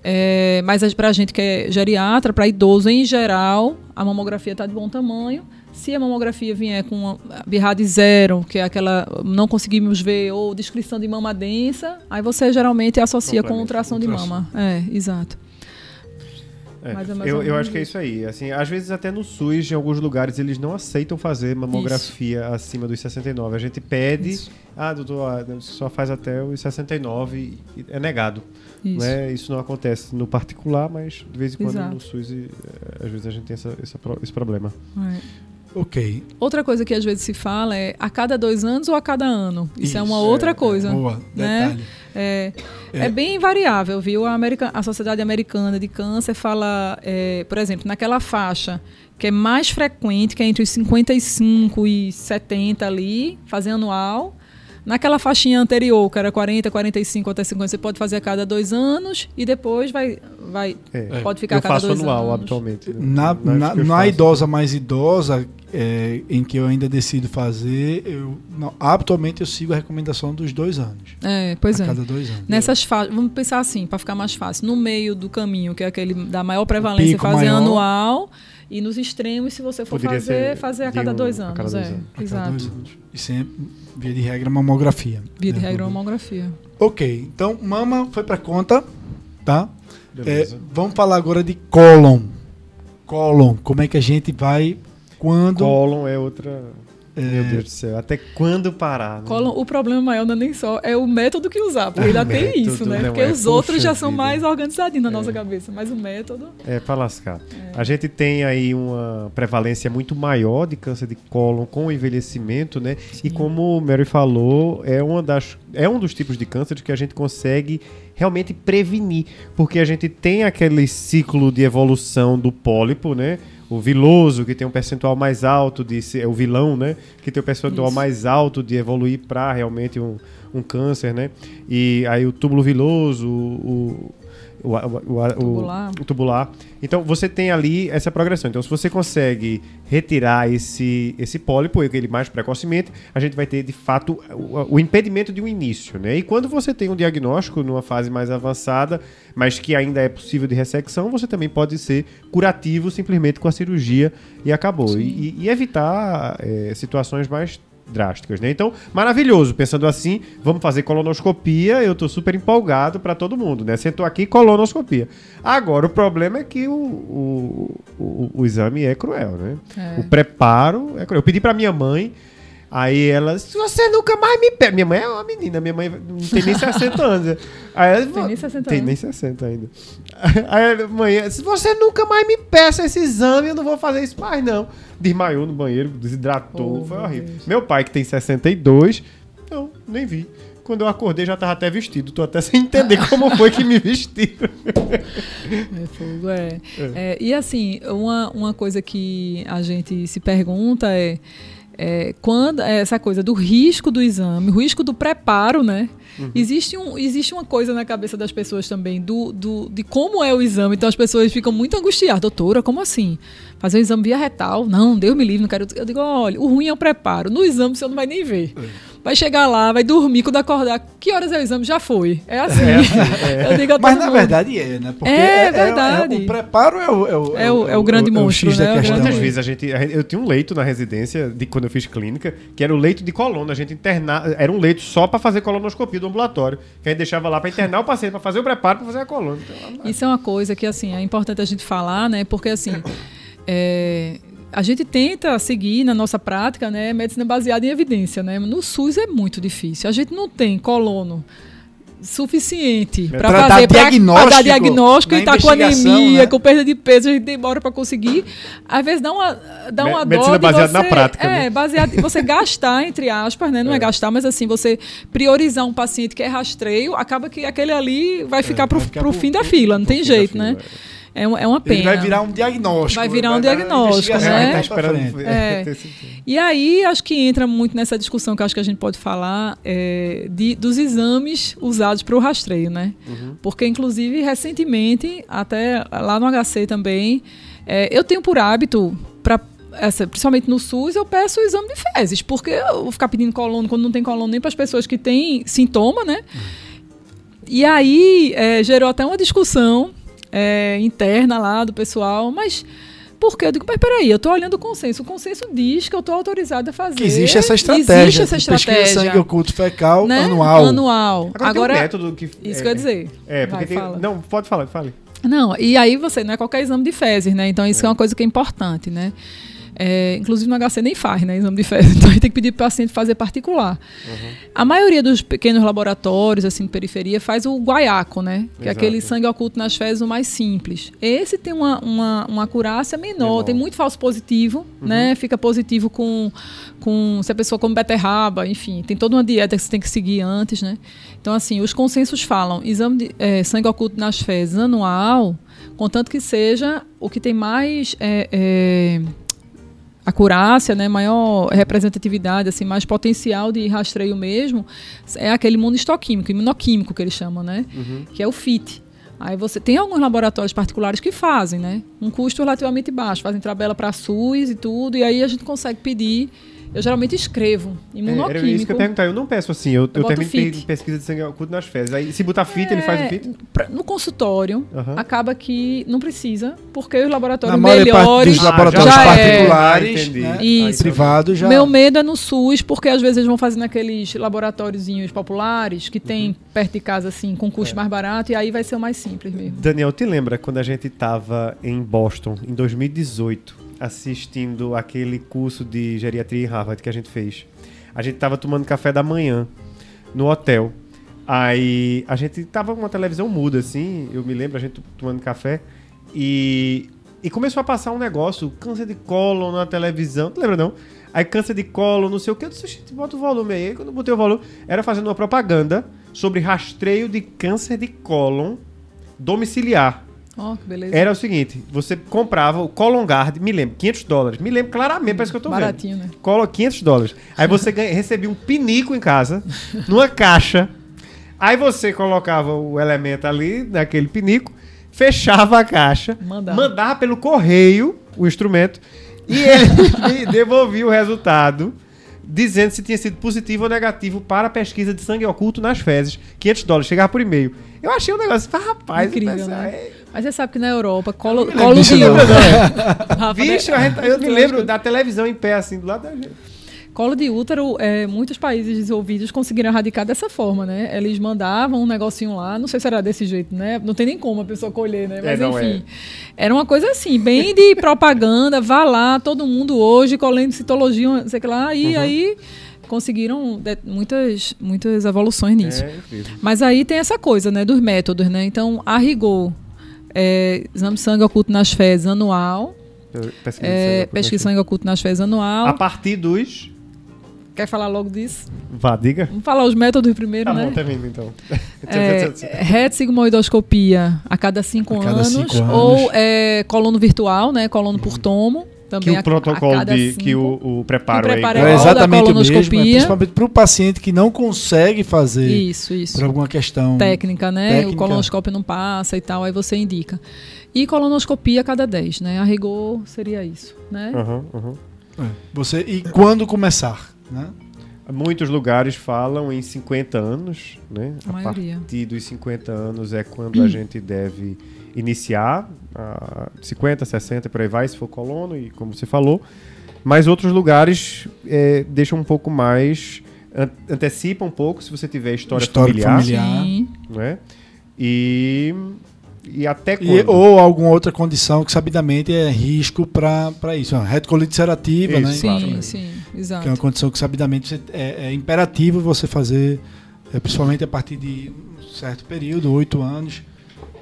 É, mas para a gente que é geriatra, para idoso em geral, a mamografia está de bom tamanho. Se a mamografia vier com birrade zero, que é aquela não conseguimos ver, ou descrição de mama densa, aí você geralmente associa com ultrassom de mama. É, exato. É, eu, eu acho que é isso aí. Assim, às vezes até no SUS, em alguns lugares, eles não aceitam fazer mamografia isso. acima dos 69. A gente pede, isso. ah, doutor, ah, só faz até os 69 e é negado. Isso. Né? isso não acontece no particular, mas de vez em quando Exato. no SUS, eh, às vezes a gente tem essa, essa esse problema. É. Ok. Outra coisa que às vezes se fala é a cada dois anos ou a cada ano. Isso, Isso é uma outra é, coisa. É, boa, né? detalhe. É, é, é. bem variável, viu? A, America, a Sociedade Americana de Câncer fala, é, por exemplo, naquela faixa que é mais frequente, que é entre os 55 e 70 ali, fazer anual, Naquela faixinha anterior, que era 40, 45 até 50, você pode fazer a cada dois anos e depois vai. vai é. Pode ficar eu a cada dois anual, anos. habitualmente. Né? Na, na, na idosa mais idosa, é, em que eu ainda decido fazer, eu não, habitualmente eu sigo a recomendação dos dois anos. É, pois a é. Cada dois anos. Nessas faixas, vamos pensar assim, para ficar mais fácil. No meio do caminho, que é aquele da maior prevalência, fazer maior. anual. E nos extremos, se você for Poderia fazer, fazer a cada dois anos. Cada dois é, anos. Exato. Dois anos. E sempre, via de regra, mamografia. Via de né? regra, mamografia. Ok, então mama foi para conta, tá? É, vamos falar agora de cólon. Cólon, como é que a gente vai quando. Cólon é outra. É... Meu Deus do céu, até quando parar? Né? O problema maior não é nem só, é o método que usar, porque ainda tem isso, né? Porque é, os outros já são mais organizadinhos na é. nossa cabeça, mas o método. É para lascar. É. A gente tem aí uma prevalência muito maior de câncer de cólon com o envelhecimento, né? Sim. E como o Mary falou, é, uma das, é um dos tipos de câncer que a gente consegue realmente prevenir, porque a gente tem aquele ciclo de evolução do pólipo, né? O viloso, que tem um percentual mais alto de ser, é o vilão, né? Que tem um percentual Isso. mais alto de evoluir para realmente um, um câncer, né? E aí o túbulo viloso, o, o, o, o, tubular. o, tubular. Então você tem ali essa progressão. Então, se você consegue retirar esse, esse pólipo, ele mais precocemente, a gente vai ter de fato o, o, impedimento de um início. Né? E quando você tem um diagnóstico numa fase mais avançada, mas que ainda é possível de ressecção, você também pode ser curativo simplesmente com a cirurgia e acabou. E, e, evitar é, situações mais drásticas, né? Então, maravilhoso. Pensando assim, vamos fazer colonoscopia. Eu tô super empolgado para todo mundo, né? Sentou aqui, colonoscopia. Agora, o problema é que o, o, o, o exame é cruel, né? É. O preparo é cruel. Eu pedi para minha mãe. Aí ela, se você nunca mais me pega. Minha mãe é uma menina, minha mãe não tem nem 60 anos. Aí ela, tem nem 60 tem nem 60 ainda. Aí a mãe, se você nunca mais me peça esse exame, eu não vou fazer isso mais, não desmaiou no banheiro, desidratou, oh, foi horrível. Deus. Meu pai, que tem 62, não, nem vi. Quando eu acordei já tava até vestido. Tô até sem entender como foi que me vestiram. É fogo, é. é. é. E assim, uma, uma coisa que a gente se pergunta é, é quando é essa coisa do risco do exame, o risco do preparo, né? Uhum. Existe, um, existe uma coisa na cabeça das pessoas também do, do, de como é o exame. Então as pessoas ficam muito angustiadas. Doutora, como assim? Fazer um exame via retal? Não, Deus me livre, não quero. Eu digo, olha, o ruim é o preparo. No exame você não vai nem ver. É vai chegar lá, vai dormir, quando acordar, que horas é o exame? Já foi. É assim. É, é. Mas na verdade é, né? Porque é, é verdade. o preparo é o, é o, é o, é o grande monstro, né? Muitas vezes a gente, eu tinha um leito na residência, de quando eu fiz clínica, que era o leito de coluna. A gente internar, era um leito só para fazer colonoscopia do ambulatório, que a gente deixava lá para internar o paciente, para fazer o preparo, para fazer a coluna. Então, Isso é uma coisa que, assim, é importante a gente falar, né? Porque, assim... é, a gente tenta seguir na nossa prática, né, medicina baseada em evidência, né? No SUS é muito difícil. A gente não tem colono suficiente para fazer diagnóstico dar diagnóstico e tá com anemia, né? com perda de peso, a gente demora para conseguir. Às vezes dá uma dá uma medicina baseada você, na prática, É, né? baseado em você gastar entre aspas, né? Não é. gastar, mas assim, você priorizar um paciente que é rastreio, acaba que aquele ali vai ficar pro, vai ficar pro pro- fim da fila, não tem jeito, fila, né? É, um- é uma pena. Ele vai virar um diagnóstico. Vai virar um dar diagnóstico, investigação né? lá tá esperando. É. E aí, acho que entra muito nessa discussão que acho que a gente pode falar é, de, dos exames usados para o rastreio, né? Porque, inclusive, recentemente, até lá no HC também, é, eu tenho por hábito, pra, essa, principalmente no SUS, eu peço o exame de fezes, porque eu vou ficar pedindo colono quando não tem colono nem para as pessoas que têm sintoma, né? E aí é, gerou até uma discussão é, interna lá do pessoal, mas por quê? Eu digo, mas peraí, eu estou olhando o consenso. O consenso diz que eu estou autorizada a fazer. Que existe essa estratégia. Existe essa de pesquisa de estratégia. sangue oculto fecal né? anual. Anual. Agora, Agora, tem um método que... isso é, que eu ia dizer. É, porque Vai, tem... fala. Não, pode falar, fale. Não, e aí você, não é qualquer exame de fezes, né? Então isso é, uma coisa que é importante, né? É, inclusive no HC nem faz, né? Exame de fezes. Então a gente tem que pedir para o paciente fazer particular. A maioria dos pequenos laboratórios, assim, de periferia, faz o guaiaco, né? Que é Exato. aquele sangue oculto nas fezes o mais simples. Esse tem uma, uma, uma acurácia menor, Menor. tem muito falso positivo, né? Fica positivo com, com se a pessoa come beterraba, enfim. Tem toda uma dieta que você tem que seguir antes, né? Então, assim, os consensos falam exame de eh, sangue oculto nas fezes anual, contanto que seja o que tem mais eh, eh, acurácia, né, maior representatividade, assim, mais potencial de rastreio mesmo, é aquele imunistoquímico, imunoquímico que eles chamam, né? Que é o FIT. Aí você tem alguns laboratórios particulares que fazem, né? Um custo relativamente baixo, fazem tabela para SUS e tudo, e aí a gente consegue pedir. Eu geralmente escrevo É, imunoquímico. era isso que eu ia perguntar. Eu não peço assim. Eu, eu boto termino pesquisa de sangue oculto nas fezes. Aí, se botar fit, ele faz o fit? É, pra- no consultório, acaba que não precisa, porque os Na laboratórios parte melhores. dos Ah, laboratórios já é. particulares, entendi. né, Isso. privados já. Meu medo é no SUS, porque às vezes eles vão fazer naqueles laboratóriozinhos populares que tem Uhum. perto de casa, assim, com É. custo mais barato, e aí vai ser o mais simples mesmo. Daniel, te lembra quando a gente estava em Boston, em 2018, assistindo aquele curso de geriatria em Harvard que a gente fez? A gente estava tomando café da manhã no hotel. Aí a gente tava com uma televisão muda, assim, eu me lembro, a gente tomando café. E, e começou a passar um negócio, câncer de cólon na televisão, tu lembra não? Aí câncer de cólon, não sei o que, eu disse, "Gente, bota o volume aí. Aí Quando eu botei o volume, era fazendo uma propaganda sobre rastreio de câncer de cólon domiciliar. Ó, que beleza. Era o seguinte, você comprava o Colongard, me lembro, 500 dólares. Me lembro claramente, parece que eu tô Baratinho, vendo. né? Colo 500 dólares. Aí você ganha, recebia um pinico em casa, numa caixa. Aí você colocava o elemento ali, naquele pinico, fechava a caixa, Mandava. mandava pelo correio o instrumento e ele devolvia o resultado dizendo se tinha sido positivo ou negativo para a pesquisa de sangue oculto nas fezes. 500 dólares, chegava por e-mail. Eu achei um negócio, ah, rapaz, Incrível, mas, né? é- Mas você sabe que na Europa, colo, colo de não. Rafa, né? eu me lembro da televisão em pé, assim, do lado da gente. Colo de útero, é, muitos países desenvolvidos conseguiram erradicar dessa forma, né? Eles mandavam um negocinho lá, não sei se era desse jeito, né? Não tem nem como a pessoa colher, né? Mas É, enfim. Era uma coisa assim, bem de propaganda, vá lá, todo mundo hoje colhendo citologia, não sei o que lá, Uhum. e aí conseguiram muitas, muitas evoluções nisso. É, incrível. Mas aí tem essa coisa, né, dos métodos, né? Então, a rigor, é, exame de sangue oculto nas fezes anual, Pesquisa, é, de pesquisa sangue sangue oculto nas fezes anual. A partir dos... Quer falar logo disso? Vá, diga. Vamos falar os métodos primeiro, Tá né? bom, termina então. É, retsigmoidoscopia a cada cinco, A cada anos, cinco anos. ou é, colono virtual, né? Colono por tomo. que Também o a- protocolo a cada de, cinco. que o, o preparo O aí. preparo É da exatamente o mesmo, é principalmente para o paciente que não consegue fazer Isso, isso. por alguma questão. Técnica, né? técnica. O colonoscópio não passa e tal, aí você indica. E colonoscopia a cada 10, né? A rigor seria isso, né? Aham, aham. É, Você, e quando começar? Né? Muitos lugares falam em 50 anos, né? A maioria. partir dos 50 anos é quando a gente deve iniciar, a 50, 60, por aí vai, se for colono, e como você falou. Mas outros lugares é, deixam um pouco mais. an- antecipa um pouco se você tiver história Histórico familiar, familiar. Sim. né? E, E até quando? E, ou alguma outra condição que sabidamente é risco para isso. Uma retocolite ulcerativa, Isso, né? Sim, Exatamente. sim, Que exato. é uma condição que sabidamente é, é imperativo você fazer, é, principalmente a partir de um certo período, oito anos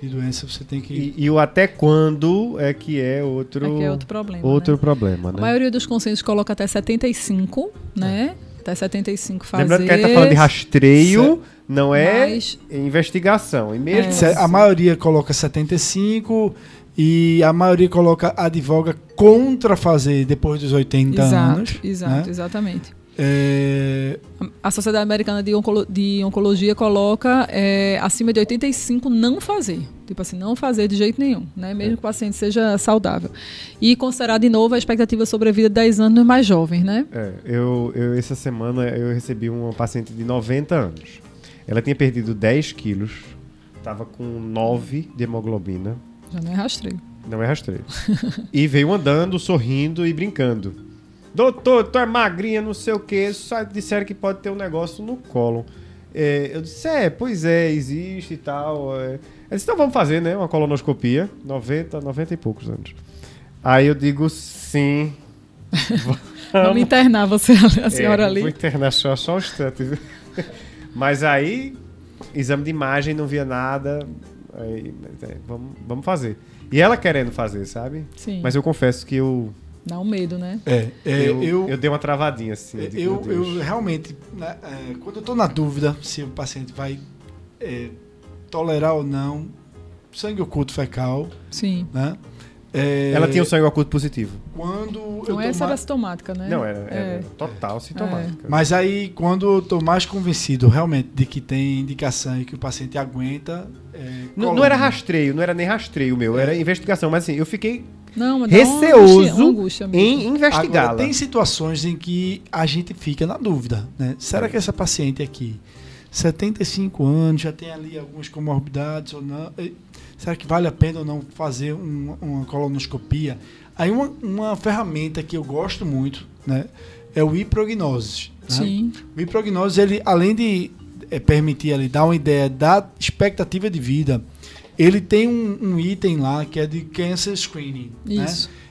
de doença, você tem que. E, e o até quando é que é outro, Aqui é outro problema. outro né? problema, A né? maioria dos consensos coloca até 75, né? Até 75 fazer. Lembrando que a gente tá falando de rastreio, não é Mas- investigação. E mesmo É. Se- A maioria coloca 75 e a maioria coloca advoga contra fazer depois dos 80 anos. Exato, exato, né? exatamente. É, A Sociedade Americana de, Oncolo- de Oncologia coloca é, acima de 85 não fazer. Tipo assim, não fazer de jeito nenhum, né? Mesmo que o paciente seja saudável. E considerar de novo a expectativa de sobrevida de 10 anos nos mais jovens, né? É, eu, eu, essa semana eu recebi uma paciente de 90 anos. Ela tinha perdido 10 quilos, estava com 9 de hemoglobina, Já não é rastreio. não é rastreio. e veio andando, sorrindo e brincando. Doutor, tu é magrinha, não sei o que, só disseram que pode ter um negócio no cólon. É, eu disse, é, pois é, existe e tal. É. Ela disse, então vamos fazer, né, uma colonoscopia, 90, 90 e poucos anos. Aí eu digo, sim. Vamos internar você, a senhora É, ali. Vou internar só, só um instante. Mas aí, exame de imagem, não via nada. Aí, é, vamos, vamos fazer. E ela querendo fazer, sabe? Sim. Mas eu confesso que eu, Dá um medo, né? é, é, eu, eu, eu dei uma travadinha assim. eu eu, Deus. eu realmente, né, é, quando eu estou na dúvida se o paciente vai é, tolerar ou não sangue oculto fecal, Sim. né? É, Ela tinha o sangue oculto positivo. quando eu Não tô é essa ma- era sintomática, né? Não, era, era É. total sintomática. Mas aí, quando eu tô mais convencido realmente de que tem indicação e que o paciente aguenta. é, Não, não era rastreio, não era nem rastreio meu, era investigação. Mas assim, eu fiquei Não, mas dá uma angústia- receoso uma angústia mesmo. em investigá-la. Tem situações em que a gente fica na dúvida, né? Será que essa paciente aqui, 75 anos, já tem ali algumas comorbidades ou não? Será que vale a pena ou não fazer um- uma colonoscopia? Aí uma, uma ferramenta que eu gosto muito, né? É o iprognosis. né? Sim. O iprognosis, ele, além de eh, permitir ali, dar uma ideia da expectativa de vida, ele tem um, um item lá que é de cancer screening. né?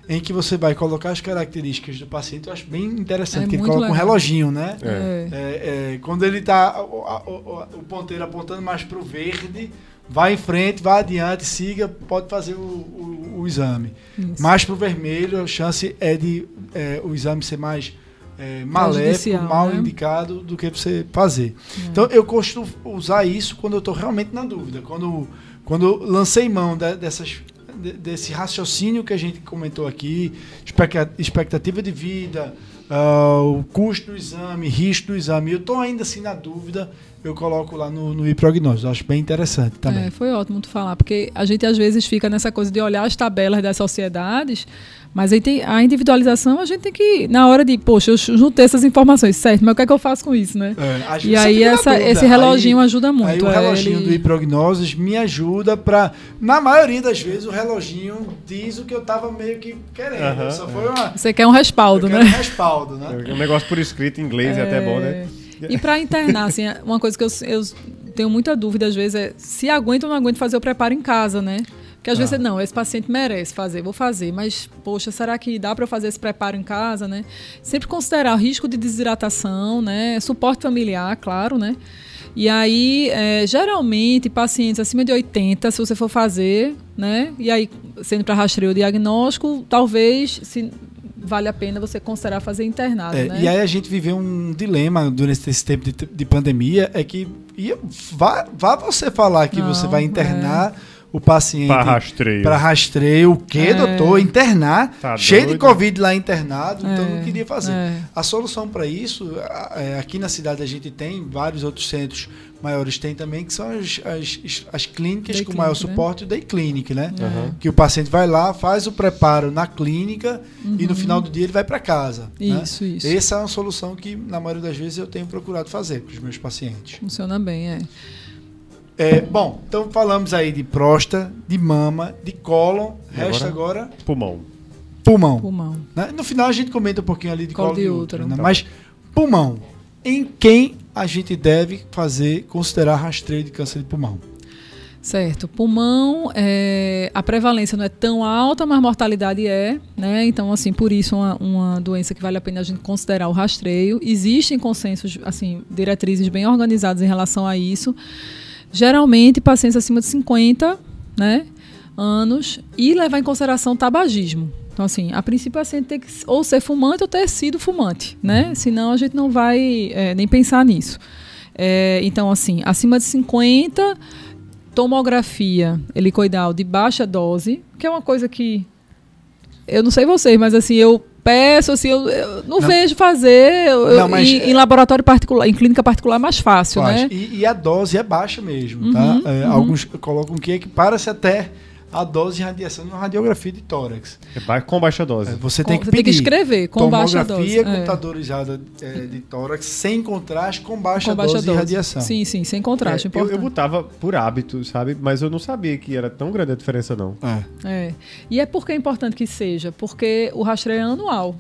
Em que você vai colocar as características do paciente. Eu acho bem interessante, É que ele muito coloca um legal. reloginho, né? É. É. É, é, quando ele está o, a- o- o ponteiro apontando mais para o verde, vai em frente, vai adiante, siga, pode fazer o, o- o exame. Isso. Mais para o vermelho, a chance é de é, o exame ser mais é, maléfico, mal né? indicado do que você fazer. É. Então eu costumo usar isso quando eu estou realmente na dúvida. Quando, quando lancei mão de- dessas, de- desse raciocínio que a gente comentou aqui, expecta- expectativa de vida, ah, o custo do exame, risco do exame, eu estou ainda assim na dúvida, eu coloco lá no, no iprognóstico. Eu Acho bem interessante também. É, foi ótimo tu falar, porque a gente às vezes fica nessa coisa de olhar as tabelas das sociedades, mas aí tem a individualização, a gente tem que, na hora de, poxa, eu juntei essas informações, certo, mas o que é que eu faço com isso, né? É, E aí essa, dúvida. esse reloginho Aí- ajuda muito. Aí o é, reloginho ele- do Iprognosis me ajuda para, na maioria das vezes, o reloginho diz o que eu tava meio que querendo. Aham, Só é. foi uma, Você quer um respaldo, eu né? quero um respaldo, né? É um negócio por escrito em inglês é, até bom, né? E para internar, assim, uma coisa que eu, eu tenho muita dúvida às vezes é se aguenta ou não aguenta fazer o preparo em casa, né? Porque às Ah. vezes, você, não, esse paciente merece fazer, vou fazer, mas, poxa, será que dá para eu fazer esse preparo em casa, né? Sempre considerar o risco de desidratação, né? Suporte familiar, claro, né? E aí, é, geralmente, pacientes acima de 80, se você for fazer, né? E aí, sendo para rastreio diagnóstico, talvez, se vale a pena você considerar fazer internado, É, né? E aí a gente viveu um dilema durante esse tempo de, de pandemia, é que ia, vá, vá você falar que Não, você vai internar o paciente Para rastreio. para rastreio, o que, É. doutor? Internar, Tá cheio de doido? Covid lá internado, então É, não queria fazer. é. A solução para isso, é, aqui na cidade a gente tem, vários outros centros maiores tem também, que são as, as, as clínicas Day com maior clinic, né? suporte, o Day Clinic, né? Aham. Que o paciente vai lá, faz o preparo na clínica e no final do dia ele vai para casa. né? Uhum. Isso, isso. Essa é uma solução que, na maioria das vezes, eu tenho procurado fazer para os meus pacientes. Funciona bem, é. É, bom, então falamos aí de próstata, de mama, de cólon, E resta agora Pulmão. pulmão. Pulmão. né? No final a gente comenta um pouquinho ali de Colo colo, de útero, né? Tá. mas pulmão. Em quem a gente deve fazer, considerar rastreio de câncer de pulmão? Certo. Pulmão, é, a prevalência não é tão alta, mas a mortalidade é, né? Então, assim, por isso uma, uma doença que vale a pena a gente considerar o rastreio. Existem consensos, assim, diretrizes bem organizadas em relação a isso. Geralmente, pacientes acima de 50, né? Anos e levar em consideração tabagismo. Então, assim, a princípio o paciente tem que ou ser fumante ou ter sido fumante, né? Senão a gente não vai é, nem pensar nisso. É, então, assim, acima de 50 tomografia helicoidal de baixa dose, que é uma coisa que eu não sei vocês, mas assim, eu peço, assim, eu, eu não, não, vejo fazer eu, não, em, em, laboratório particular, em clínica particular é mais fácil, né? E, e, a dose é baixa mesmo, tá? uhum, tá? É, uhum. Alguns colocam que equipara-se até a dose de radiação de uma radiografia de tórax. É com baixa dose. Você tem que você pedir. tem que escrever com baixa dose. Tomografia é. computadorizada é, de tórax sem contraste com baixa, com baixa dose, dose, de radiação. Sim, sim, sem contraste. É, eu, eu botava por hábito, sabe? Mas eu não sabia que era tão grande a diferença, não. É. é. E é porque é importante que seja, porque o rastreio é anual.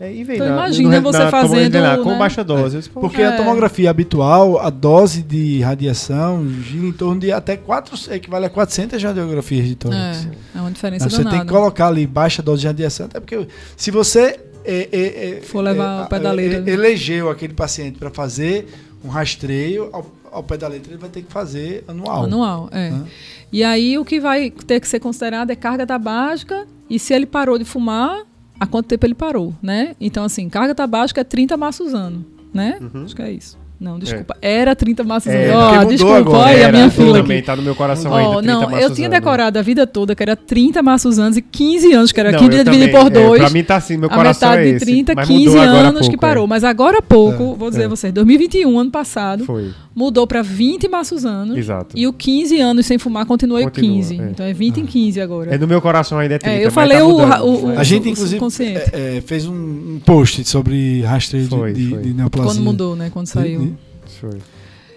É, e vem então na, imagina no, você na, fazendo lá, com né? baixa dose. É, porque é. a tomografia habitual, a dose de radiação gira em torno de até 4, equivale a 400 radiografias de tórax. É, é uma diferença Você tem que colocar ali baixa dose de radiação, até porque se você é, é, é for levar é, o pé da letra, elegeu aquele paciente para fazer um rastreio ao, ao, pé da letra, ele vai ter que fazer anual. Anual, é. Né? E aí o que vai ter que ser considerado é carga tabágica e se ele parou de fumar, há quanto tempo ele parou, né? Então, assim, carga tabágica é 30 maços ano, né? Uhum. Acho que é isso. Não, desculpa. É. Era 30 maços é, oh, desculpa, agora. olha a minha fila também, tá no meu coração oh, ainda, Não, eu tinha decorado a vida toda que era 30 maços anos e 15 anos, que era não, 15 dividido por 2. É, pra mim tá assim, meu coração A metade é de 30, 15 anos pouco, que parou. É. Mas agora há pouco, é, vou dizer a vocês, 2021, ano passado, Foi. mudou pra 20 maços anos. Exato. E o 15 anos sem fumar continua, continua 15. Então é 20 em 15 agora. É no meu coração ainda é 30. eu falei tá o, o, A gente, inclusive, fez um post sobre rastreio de neoplasia. Quando mudou, né? Quando saiu. Foi.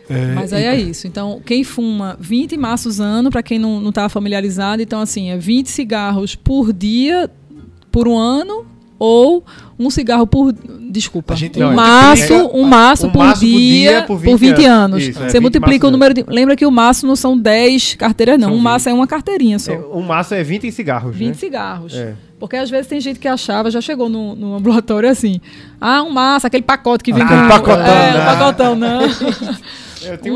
É, Mas aí é isso. Então, quem fuma 20 maços ano, para quem não está familiarizado, então assim, é 20 cigarros por dia por um ano ou um cigarro por. Desculpa. um, não, maço, um maço, um por, maço dia, por dia por 20, 20 anos. Isso, é, Você 20 multiplica o número de. Lembra que o maço não são 10 carteiras, não. São um 20. maço é uma carteirinha só. É, um maço é 20 cigarros. 20 né? cigarros. É. Porque às vezes tem gente que achava, já chegou no, no ambulatório assim. Ah, um maço, aquele pacote que vem ah, com. Um pacotão, é, um pacotão, não.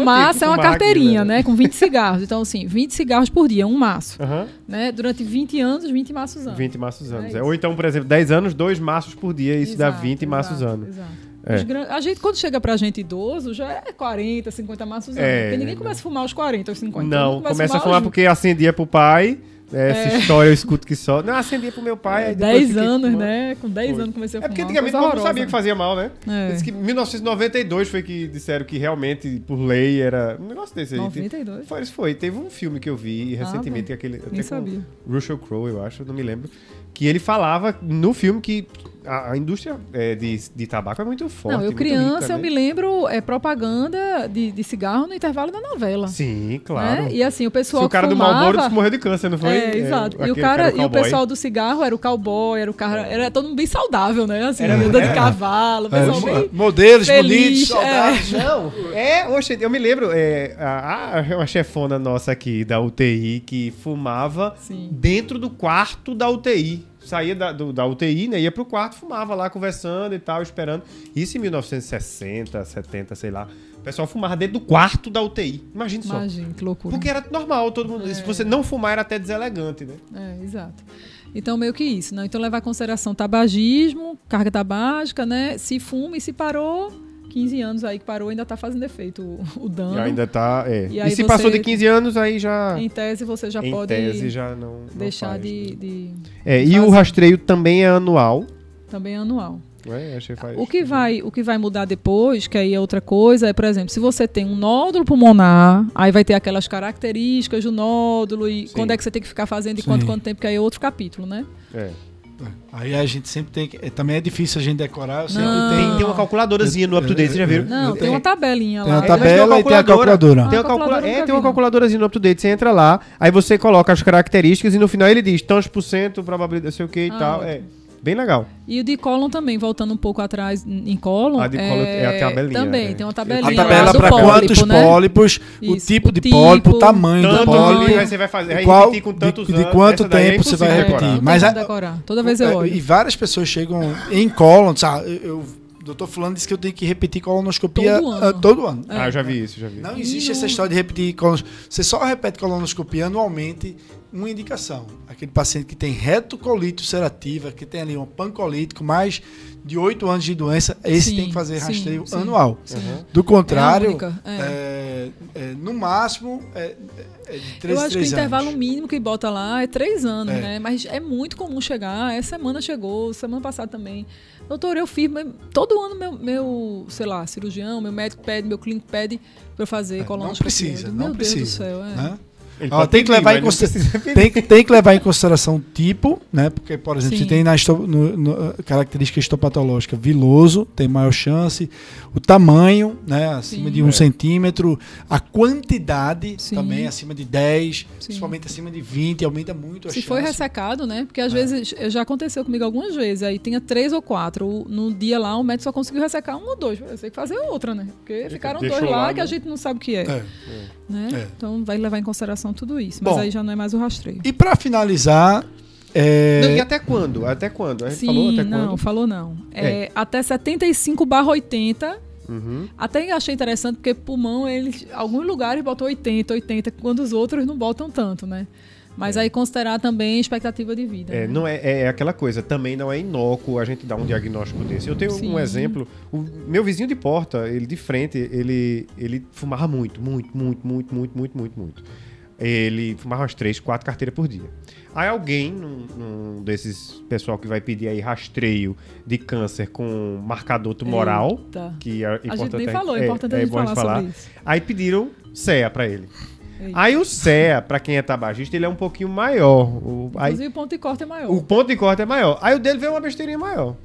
o maço é uma carteirinha, né? Com 20 cigarros. Então, assim, 20 cigarros por dia, um maço. Uhum. Né? Durante 20 anos, 20 maços anos. 20 maços anos. É, é Ou então, por exemplo, 10 anos, dois maços por dia. Isso exato, dá 20 exato, maços anos. Exato. É. A gente, quando chega pra gente idoso, já é 40, 50 maços anos. É, porque ninguém começa a fumar aos 40, aos 50. Não, começa, começa a fumar, porque acendia pro pai. É, essa é. história eu escuto que só. Não, acendia pro meu pai. É, 10 anos, né? Com 10 anos comecei a fumar. É porque antigamente eu não sabia que fazia mal, né? É. Diz que 1992 foi que disseram que realmente, por lei, era. Um negócio desse aí. 92? Foi, foi. Teve um filme que eu vi recentemente, ah, aquele. Nem sabia. Russell Crowe, eu acho, não me lembro. Que ele falava no filme que a, a indústria é, de, de tabaco é muito forte. Não, eu criança, rica, eu né? me lembro é, propaganda de, de cigarro no intervalo da novela. Sim, claro. Né? E assim, o pessoal. Se o cara fumava, do Malboro morreu de câncer, não foi? É, exato. É, e, o cara, e o pessoal do cigarro era o cowboy, era o cara. Era todo mundo bem saudável, né? Assim, andando de cavalo, pessoal é, bem Modelos feliz, bonitos, saudáveis. É. Não, é, oxe, eu me lembro, é, a, a, uma chefona nossa aqui da UTI que fumava Sim. dentro do quarto da UTI saía da, do, da UTI, né? Ia pro quarto, fumava lá, conversando e tal, esperando. Isso em 1960, 70, sei lá. O pessoal fumava dentro do quarto da UTI. Imagina só. Imagina, que loucura. Porque era normal, todo mundo. É. Se você não fumar, era até deselegante, né? É, exato. Então, meio que isso, né? Então, levar em consideração tabagismo, carga tabágica, né? Se fuma e se parou, 15 anos aí que parou, ainda está fazendo efeito o, o dano. E ainda está, é. E, e se passou de 15 anos, aí já... Em tese, você já em pode tese, já não, deixar faz, de, né? de, É, de e o rastreio também é anual. Também é anual. É, que faz... o, que vai, o que vai mudar depois, que aí é outra coisa, é, por exemplo, se você tem um nódulo pulmonar, aí vai ter aquelas características do nódulo e Sim. quando é que você tem que ficar fazendo e quanto, quanto tempo, que aí é outro capítulo, né? É. Aí a gente sempre tem que. Também é difícil a gente decorar. Eu não. Tem, tem uma calculadorazinha no UpToDate, vocês já viram? Não, tem uma tabelinha lá. Tem uma tabela e tem a calculadora. Tem, uma calcula... é, tem uma calculadorazinha no UpToDate, você entra lá, aí você coloca as características e no final ele diz tantos por cento, probabilidade, sei o que e ah, tal. É. Bem legal. E o de cólon também, voltando um pouco atrás em cólon. A de cólon é a tabelinha, Também, é. tem uma A tabelinha. tabela lá do para pólipo, quantos né? pólipos, o Isso, tipo o de tipo, pólipo, o tamanho do pólipo. aí você vai fazer, qual, repetir com tantos de, de anos, quanto essa daí é tempo você vai repetir. decorar. Mas a- decorar. Toda vez eu É, olho. E várias pessoas chegam em cólon, sabe? Eu, doutor fulano disse que eu tenho que repetir colonoscopia Todo ano. ah, todo ano. É. Ah, eu já vi isso, já vi. Não existe E essa história de repetir colonoscopia. Você só repete colonoscopia anualmente, uma indicação. Aquele paciente que tem retocolite ulcerativa, que tem ali uma pancolite com mais de 8 anos de doença, esse Sim, tem que fazer sim, rastreio sim. anual. Uhum. Do contrário, É única, é. é, é, no máximo, é, é de 3 Eu acho que o intervalo anos. mínimo que bota lá é três anos, É. né? Mas é muito comum chegar. Essa semana chegou, semana passada também. Doutor, eu fiz, todo ano meu, meu, sei lá, cirurgião, meu médico pede, meu clínico pede pra eu fazer É, não colonoscopia. precisa, não Meu precisa. Deus do céu, é. né? Ó, tem que levar em consideração. Tem que, tem que levar em consideração tipo, né? Porque, por exemplo, Sim. se tem na no- no- característica histopatológica viloso, tem maior chance. O tamanho, né? Acima Sim. de um É. centímetro. A quantidade Sim. também, acima de 10, Sim. principalmente acima de 20, aumenta muito a Se chance. foi ressecado, né? Porque às É. vezes já aconteceu comigo algumas vezes. Aí tinha três ou quatro. No dia lá, o médico só conseguiu ressecar um ou dois. Eu sei que fazer outra, né? Porque ficaram deixou dois lá, lá, que a né? gente não sabe o que é. É. né? É. Então vai levar em consideração tudo isso. Mas Bom. aí já não é mais o rastreio. E para finalizar, é, Não, e até quando? Até quando? A gente Sim, falou até não, quando? falou não. É, Até 75 barra 80. Uhum. Até achei interessante, porque pulmão, eles, alguns lugares botam 80, 80, quando os outros não botam tanto, né? Mas aí considerar também expectativa de vida. É, né? não é, é aquela coisa, também não é inócuo a gente dar um diagnóstico desse. Eu tenho Sim. um exemplo, o meu vizinho de porta, ele de frente, ele, ele fumava muito, muito, muito, muito, muito, muito, muito, muito. Ele fumava umas três, quatro carteiras por dia. Aí alguém, num, num desses pessoal que vai pedir aí rastreio de câncer com marcador tumoral, Eita. que é A importante gente nem a- falou, é importante a é gente bom falar sobre isso. Aí pediram CEA pra ele. Eita. Aí o CEA, pra quem é tabagista, ele é um pouquinho maior. O, aí, Inclusive o ponto de corte é maior. o ponto de corte é maior. Aí o dele veio uma besteirinha maior.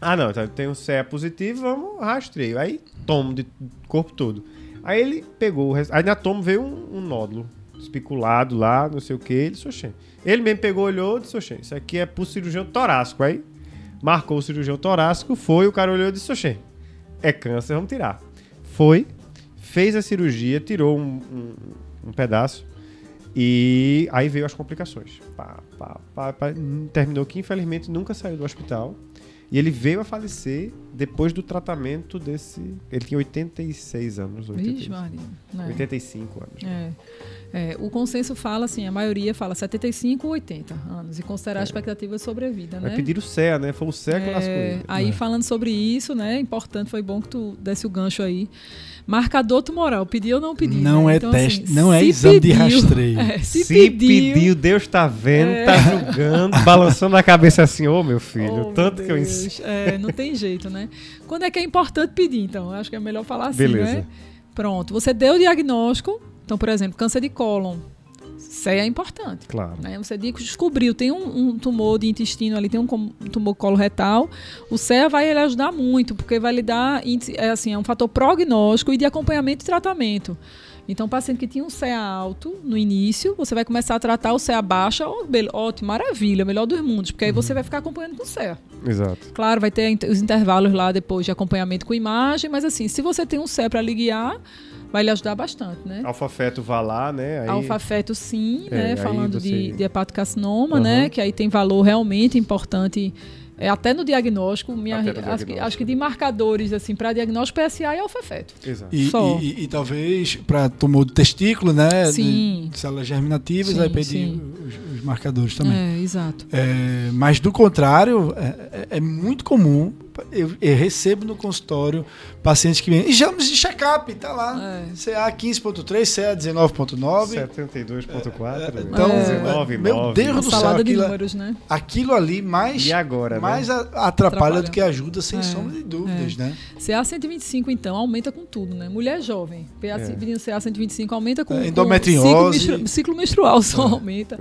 Ah, não, então tem um CE positivo, vamos rastreio. Aí tomo de corpo todo. Aí ele pegou, o res- aí na tomo veio um, um nódulo especulado lá, não sei o que, ele disse. Ele mesmo pegou, olhou e disse, "Oxê, isso aqui é pro cirurgião torácico. Aí marcou o cirurgião torácico, foi, o cara olhou e disse, "Oxê, é câncer, vamos tirar. Foi, fez a cirurgia, tirou um, um- um pedaço e aí veio as complicações. Pá, pá, pá, Terminou que infelizmente nunca saiu do hospital. E ele veio a falecer depois do tratamento desse. Ele tinha 86 anos. 86, Vixe, Maria. né? 85 anos. É. É, o consenso fala assim, a maioria fala 75 ou 80 anos e considerar a expectativa de sobrevida, Vai né? pedir o CEA, né? Foi o CEA que lascou É, ele. aí É. falando sobre isso, né? Importante, foi bom que tu desse o gancho aí. Marcador tumoral, pedi ou não pedi? Não né? é Então, teste, assim, não é exame de pediu- rastreio. É, se, Se, pediu, pediu, Deus tá vendo, É. tá julgando, balançando a cabeça assim, ô meu filho, Oh, meu tanto que eu ensino. É, não tem jeito, né? Quando é que é importante pedir, então? Acho que é melhor falar assim, Beleza. né? Pronto, você deu o diagnóstico, então, por exemplo, câncer de cólon. CEA é importante. Claro. Né? Você descobriu, tem um, um tumor de intestino ali, tem um, um tumor coloretal. O CEA vai lhe ajudar muito, porque vai lhe dar é, assim, é um fator prognóstico e de acompanhamento e tratamento. Então, paciente que tinha um CEA alto no início, você vai começar a tratar o CEA baixa, ó, bel- ótimo, maravilha, melhor dos mundos, porque aí você vai ficar acompanhando com o CEA. Exato. Claro, vai ter os intervalos lá depois de acompanhamento com imagem, mas assim, se você tem um CEA para lhe guiar, vai lhe ajudar bastante, né? Alfa-feto vá lá, né? Aí, Alfa-feto sim, É, né? aí Falando você- de, de hepatocarcinoma, Aham. né? Que aí tem valor realmente importante. É, até no diagnóstico, minha, acho, que, diagnóstico. acho que de marcadores assim para diagnóstico PSA e alfa-feto. Exato. E, e- e- e talvez para tumor de testículo, né? Sim. De células germinativas, Sim, vai pedir sim. Os, marcadores também. É, exato. É, mas do contrário, é, é- é muito comum. Eu, eu recebo no consultório pacientes que vêm. Exames de check-up, tá lá. É. CA 15.3, CA 19.9. 72.4, né? Então, É. 19, meu 9. Deus do céu, salada de aquilo, números, né? aquilo ali mais, E agora, né? mais a- atrapalha, Atrapalha. do que ajuda, sem É, sombra de dúvidas, né? CA 125, então, aumenta com tudo, né? Mulher jovem, PA, É. CA 125 aumenta com, É, com endometriose. ciclo, menstru- ciclo menstrual só aumenta.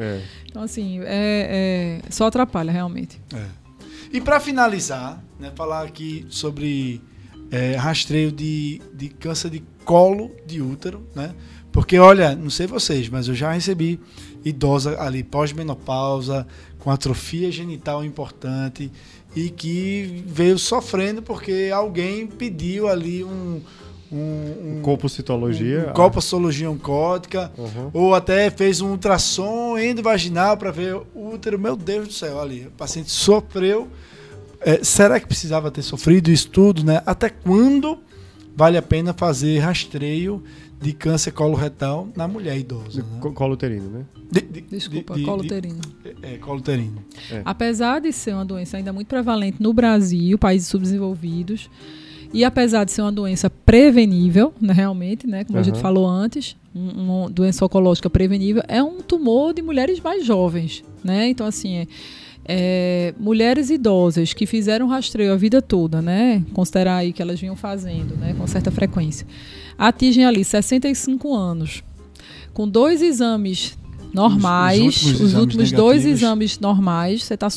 É. Então, assim, é, é- só atrapalha realmente. E para finalizar, né, falar aqui sobre é, rastreio de, de câncer de colo de útero, né? Porque, olha, não sei vocês, mas eu já recebi idosa ali pós-menopausa, com atrofia genital importante e que veio sofrendo porque alguém pediu ali um um, um colpocitologia, um, um colpocitologia oncótica, uhum. ou até fez um ultrassom endovaginal para ver o útero. Meu Deus do céu, ali, o paciente sofreu. É, será que precisava ter sofrido isso tudo, né? Até quando vale a pena fazer rastreio de câncer coloretal na mulher idosa? Né? Colo uterino, né? De, de, Desculpa, de, colo uterino. É, colo uterino. É. Apesar de ser uma doença ainda muito prevalente no Brasil, países subdesenvolvidos, e apesar de ser uma doença prevenível, né, realmente, né, como uhum. a gente falou antes, um, uma doença oncológica prevenível, é um tumor de mulheres mais jovens. Né? Então, assim, é, é, mulheres idosas que fizeram rastreio a vida toda, né, considerar aí que elas vinham fazendo né, com certa frequência, atingem ali 65 anos. Com dois exames normais, os, os últimos, os últimos dois exames normais, você está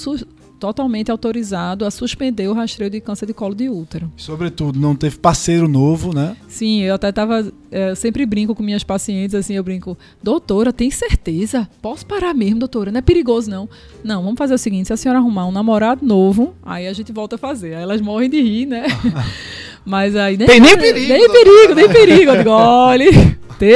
totalmente autorizado a suspender o rastreio de câncer de colo de útero. Sobretudo, não teve parceiro novo, né? Sim, eu até tava. É, eu sempre brinco com minhas pacientes, assim, eu brinco, doutora, tem certeza? Posso parar mesmo, doutora? Não é perigoso, não. Não, vamos fazer o seguinte: se a senhora arrumar um namorado novo, aí a gente volta a fazer. Aí elas morrem de rir, né? Mas aí. Nem, tem nem perigo! Nem perigo, nem perigo. Eu digo, olha.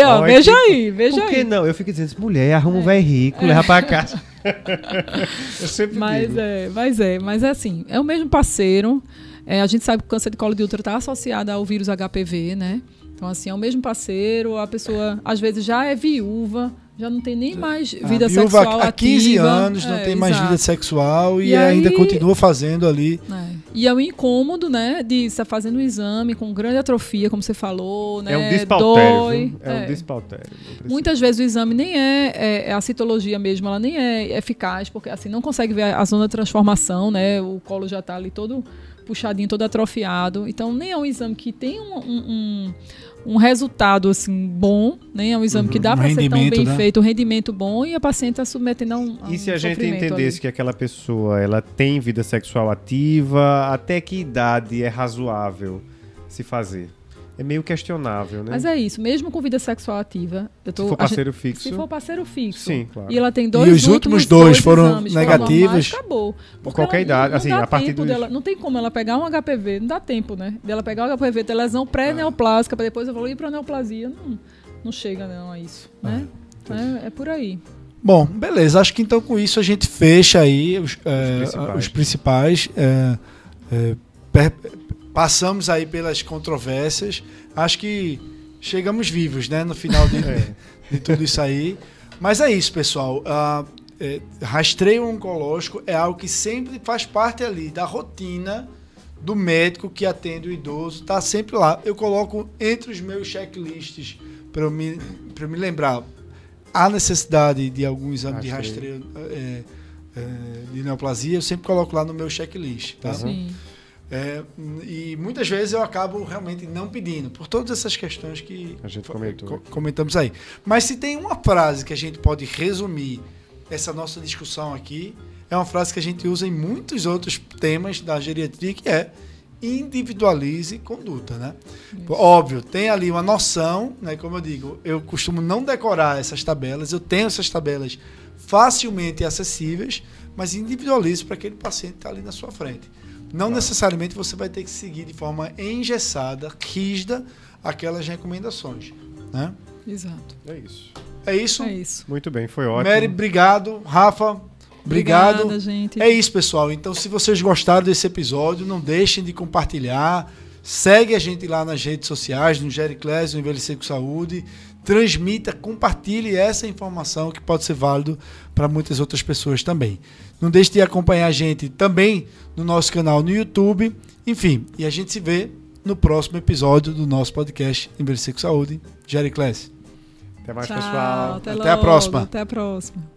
ó, veja aí, veja aí. Por que não? Eu fico dizendo, mulher, arruma um velho rico, é. leva pra casa. eu sempre mas digo. É, mas é, mas é assim, é o mesmo parceiro. É, a gente sabe que o câncer de colo de útero está associado ao vírus HPV, né? Então, assim, é o mesmo parceiro, a pessoa às vezes já é viúva, já não tem nem mais vida sexual há 15 ativa. anos, não é, tem mais exato. vida sexual e, e aí, ainda continua fazendo ali. É. E é o incômodo, né, de estar fazendo um exame com grande atrofia, como você falou, né? É um dispautério. Dói, é, um é. dispautério. Muitas vezes o exame nem é, é, é, a citologia mesmo, ela nem é eficaz, porque assim não consegue ver a, a zona de transformação, né? O colo já está ali todo puxadinho, todo atrofiado. Então nem é um exame que tem um, um, um um resultado assim bom, né? É um exame uhum, que dá um para ser tão bem né? feito, um rendimento bom e a paciente está submetendo a um, a E se a gente entendesse ali. que aquela pessoa ela tem vida sexual ativa, até que idade é razoável se fazer? É meio questionável, né? Mas é isso, mesmo com vida sexual ativa. Eu tô, se for parceiro gente, fixo. Se for parceiro fixo. Sim, claro. E ela tem dois E os últimos dois, dois foram negativos. Normais, acabou. Por qualquer idade, não, assim, a partir do. Dela, não tem como ela pegar um HPV, não dá tempo, né? Dela pegar o HPV, ter lesão pré-neoplásica, para depois evoluir para neoplasia. Não, não chega, não, a isso. Né? Ah, é, é por aí. Bom, beleza. Acho que então com isso a gente fecha aí os, os é, principais. Os principais é, é, passamos aí pelas controvérsias. Acho que chegamos vivos, né? No final de, é. de tudo isso aí. Mas é isso, pessoal. Uh, é, rastreio oncológico é algo que sempre faz parte ali da rotina do médico que atende o idoso. Está sempre lá. Eu coloco entre os meus checklists para eu me, me lembrar a necessidade de algum exame de rastreio é, é, de neoplasia. Eu sempre coloco lá no meu checklist. Tá? Sim. É, e muitas vezes eu acabo realmente não pedindo, por todas essas questões que a gente comentou. comentamos aí. Mas se tem uma frase que a gente pode resumir essa nossa discussão aqui, é uma frase que a gente usa em muitos outros temas da geriatria, que é individualize conduta, né? Isso. Óbvio, tem ali uma noção, né? Como eu digo, eu costumo não decorar essas tabelas, eu tenho essas tabelas facilmente acessíveis, mas individualize para aquele paciente que está ali na sua frente. Não claro. necessariamente você vai ter que seguir de forma engessada, rígida, aquelas recomendações. Né? Exato. É isso. É isso? É isso. Muito bem, foi ótimo. Mary, obrigado. Rafa, obrigado. Obrigada, gente. É isso, pessoal. Então, se vocês gostaram desse episódio, não deixem de compartilhar. Segue a gente lá nas redes sociais, no Gericlés, no Envelhecer com Saúde. Transmita, compartilhe essa informação que pode ser válido para muitas outras pessoas também. Não deixe de acompanhar a gente também no nosso canal no YouTube. Enfim, e a gente se vê no próximo episódio do nosso podcast Envelhecer com Saúde. Jerry Class. Até mais, Tchau, pessoal. Até, até a próxima. Até a próxima.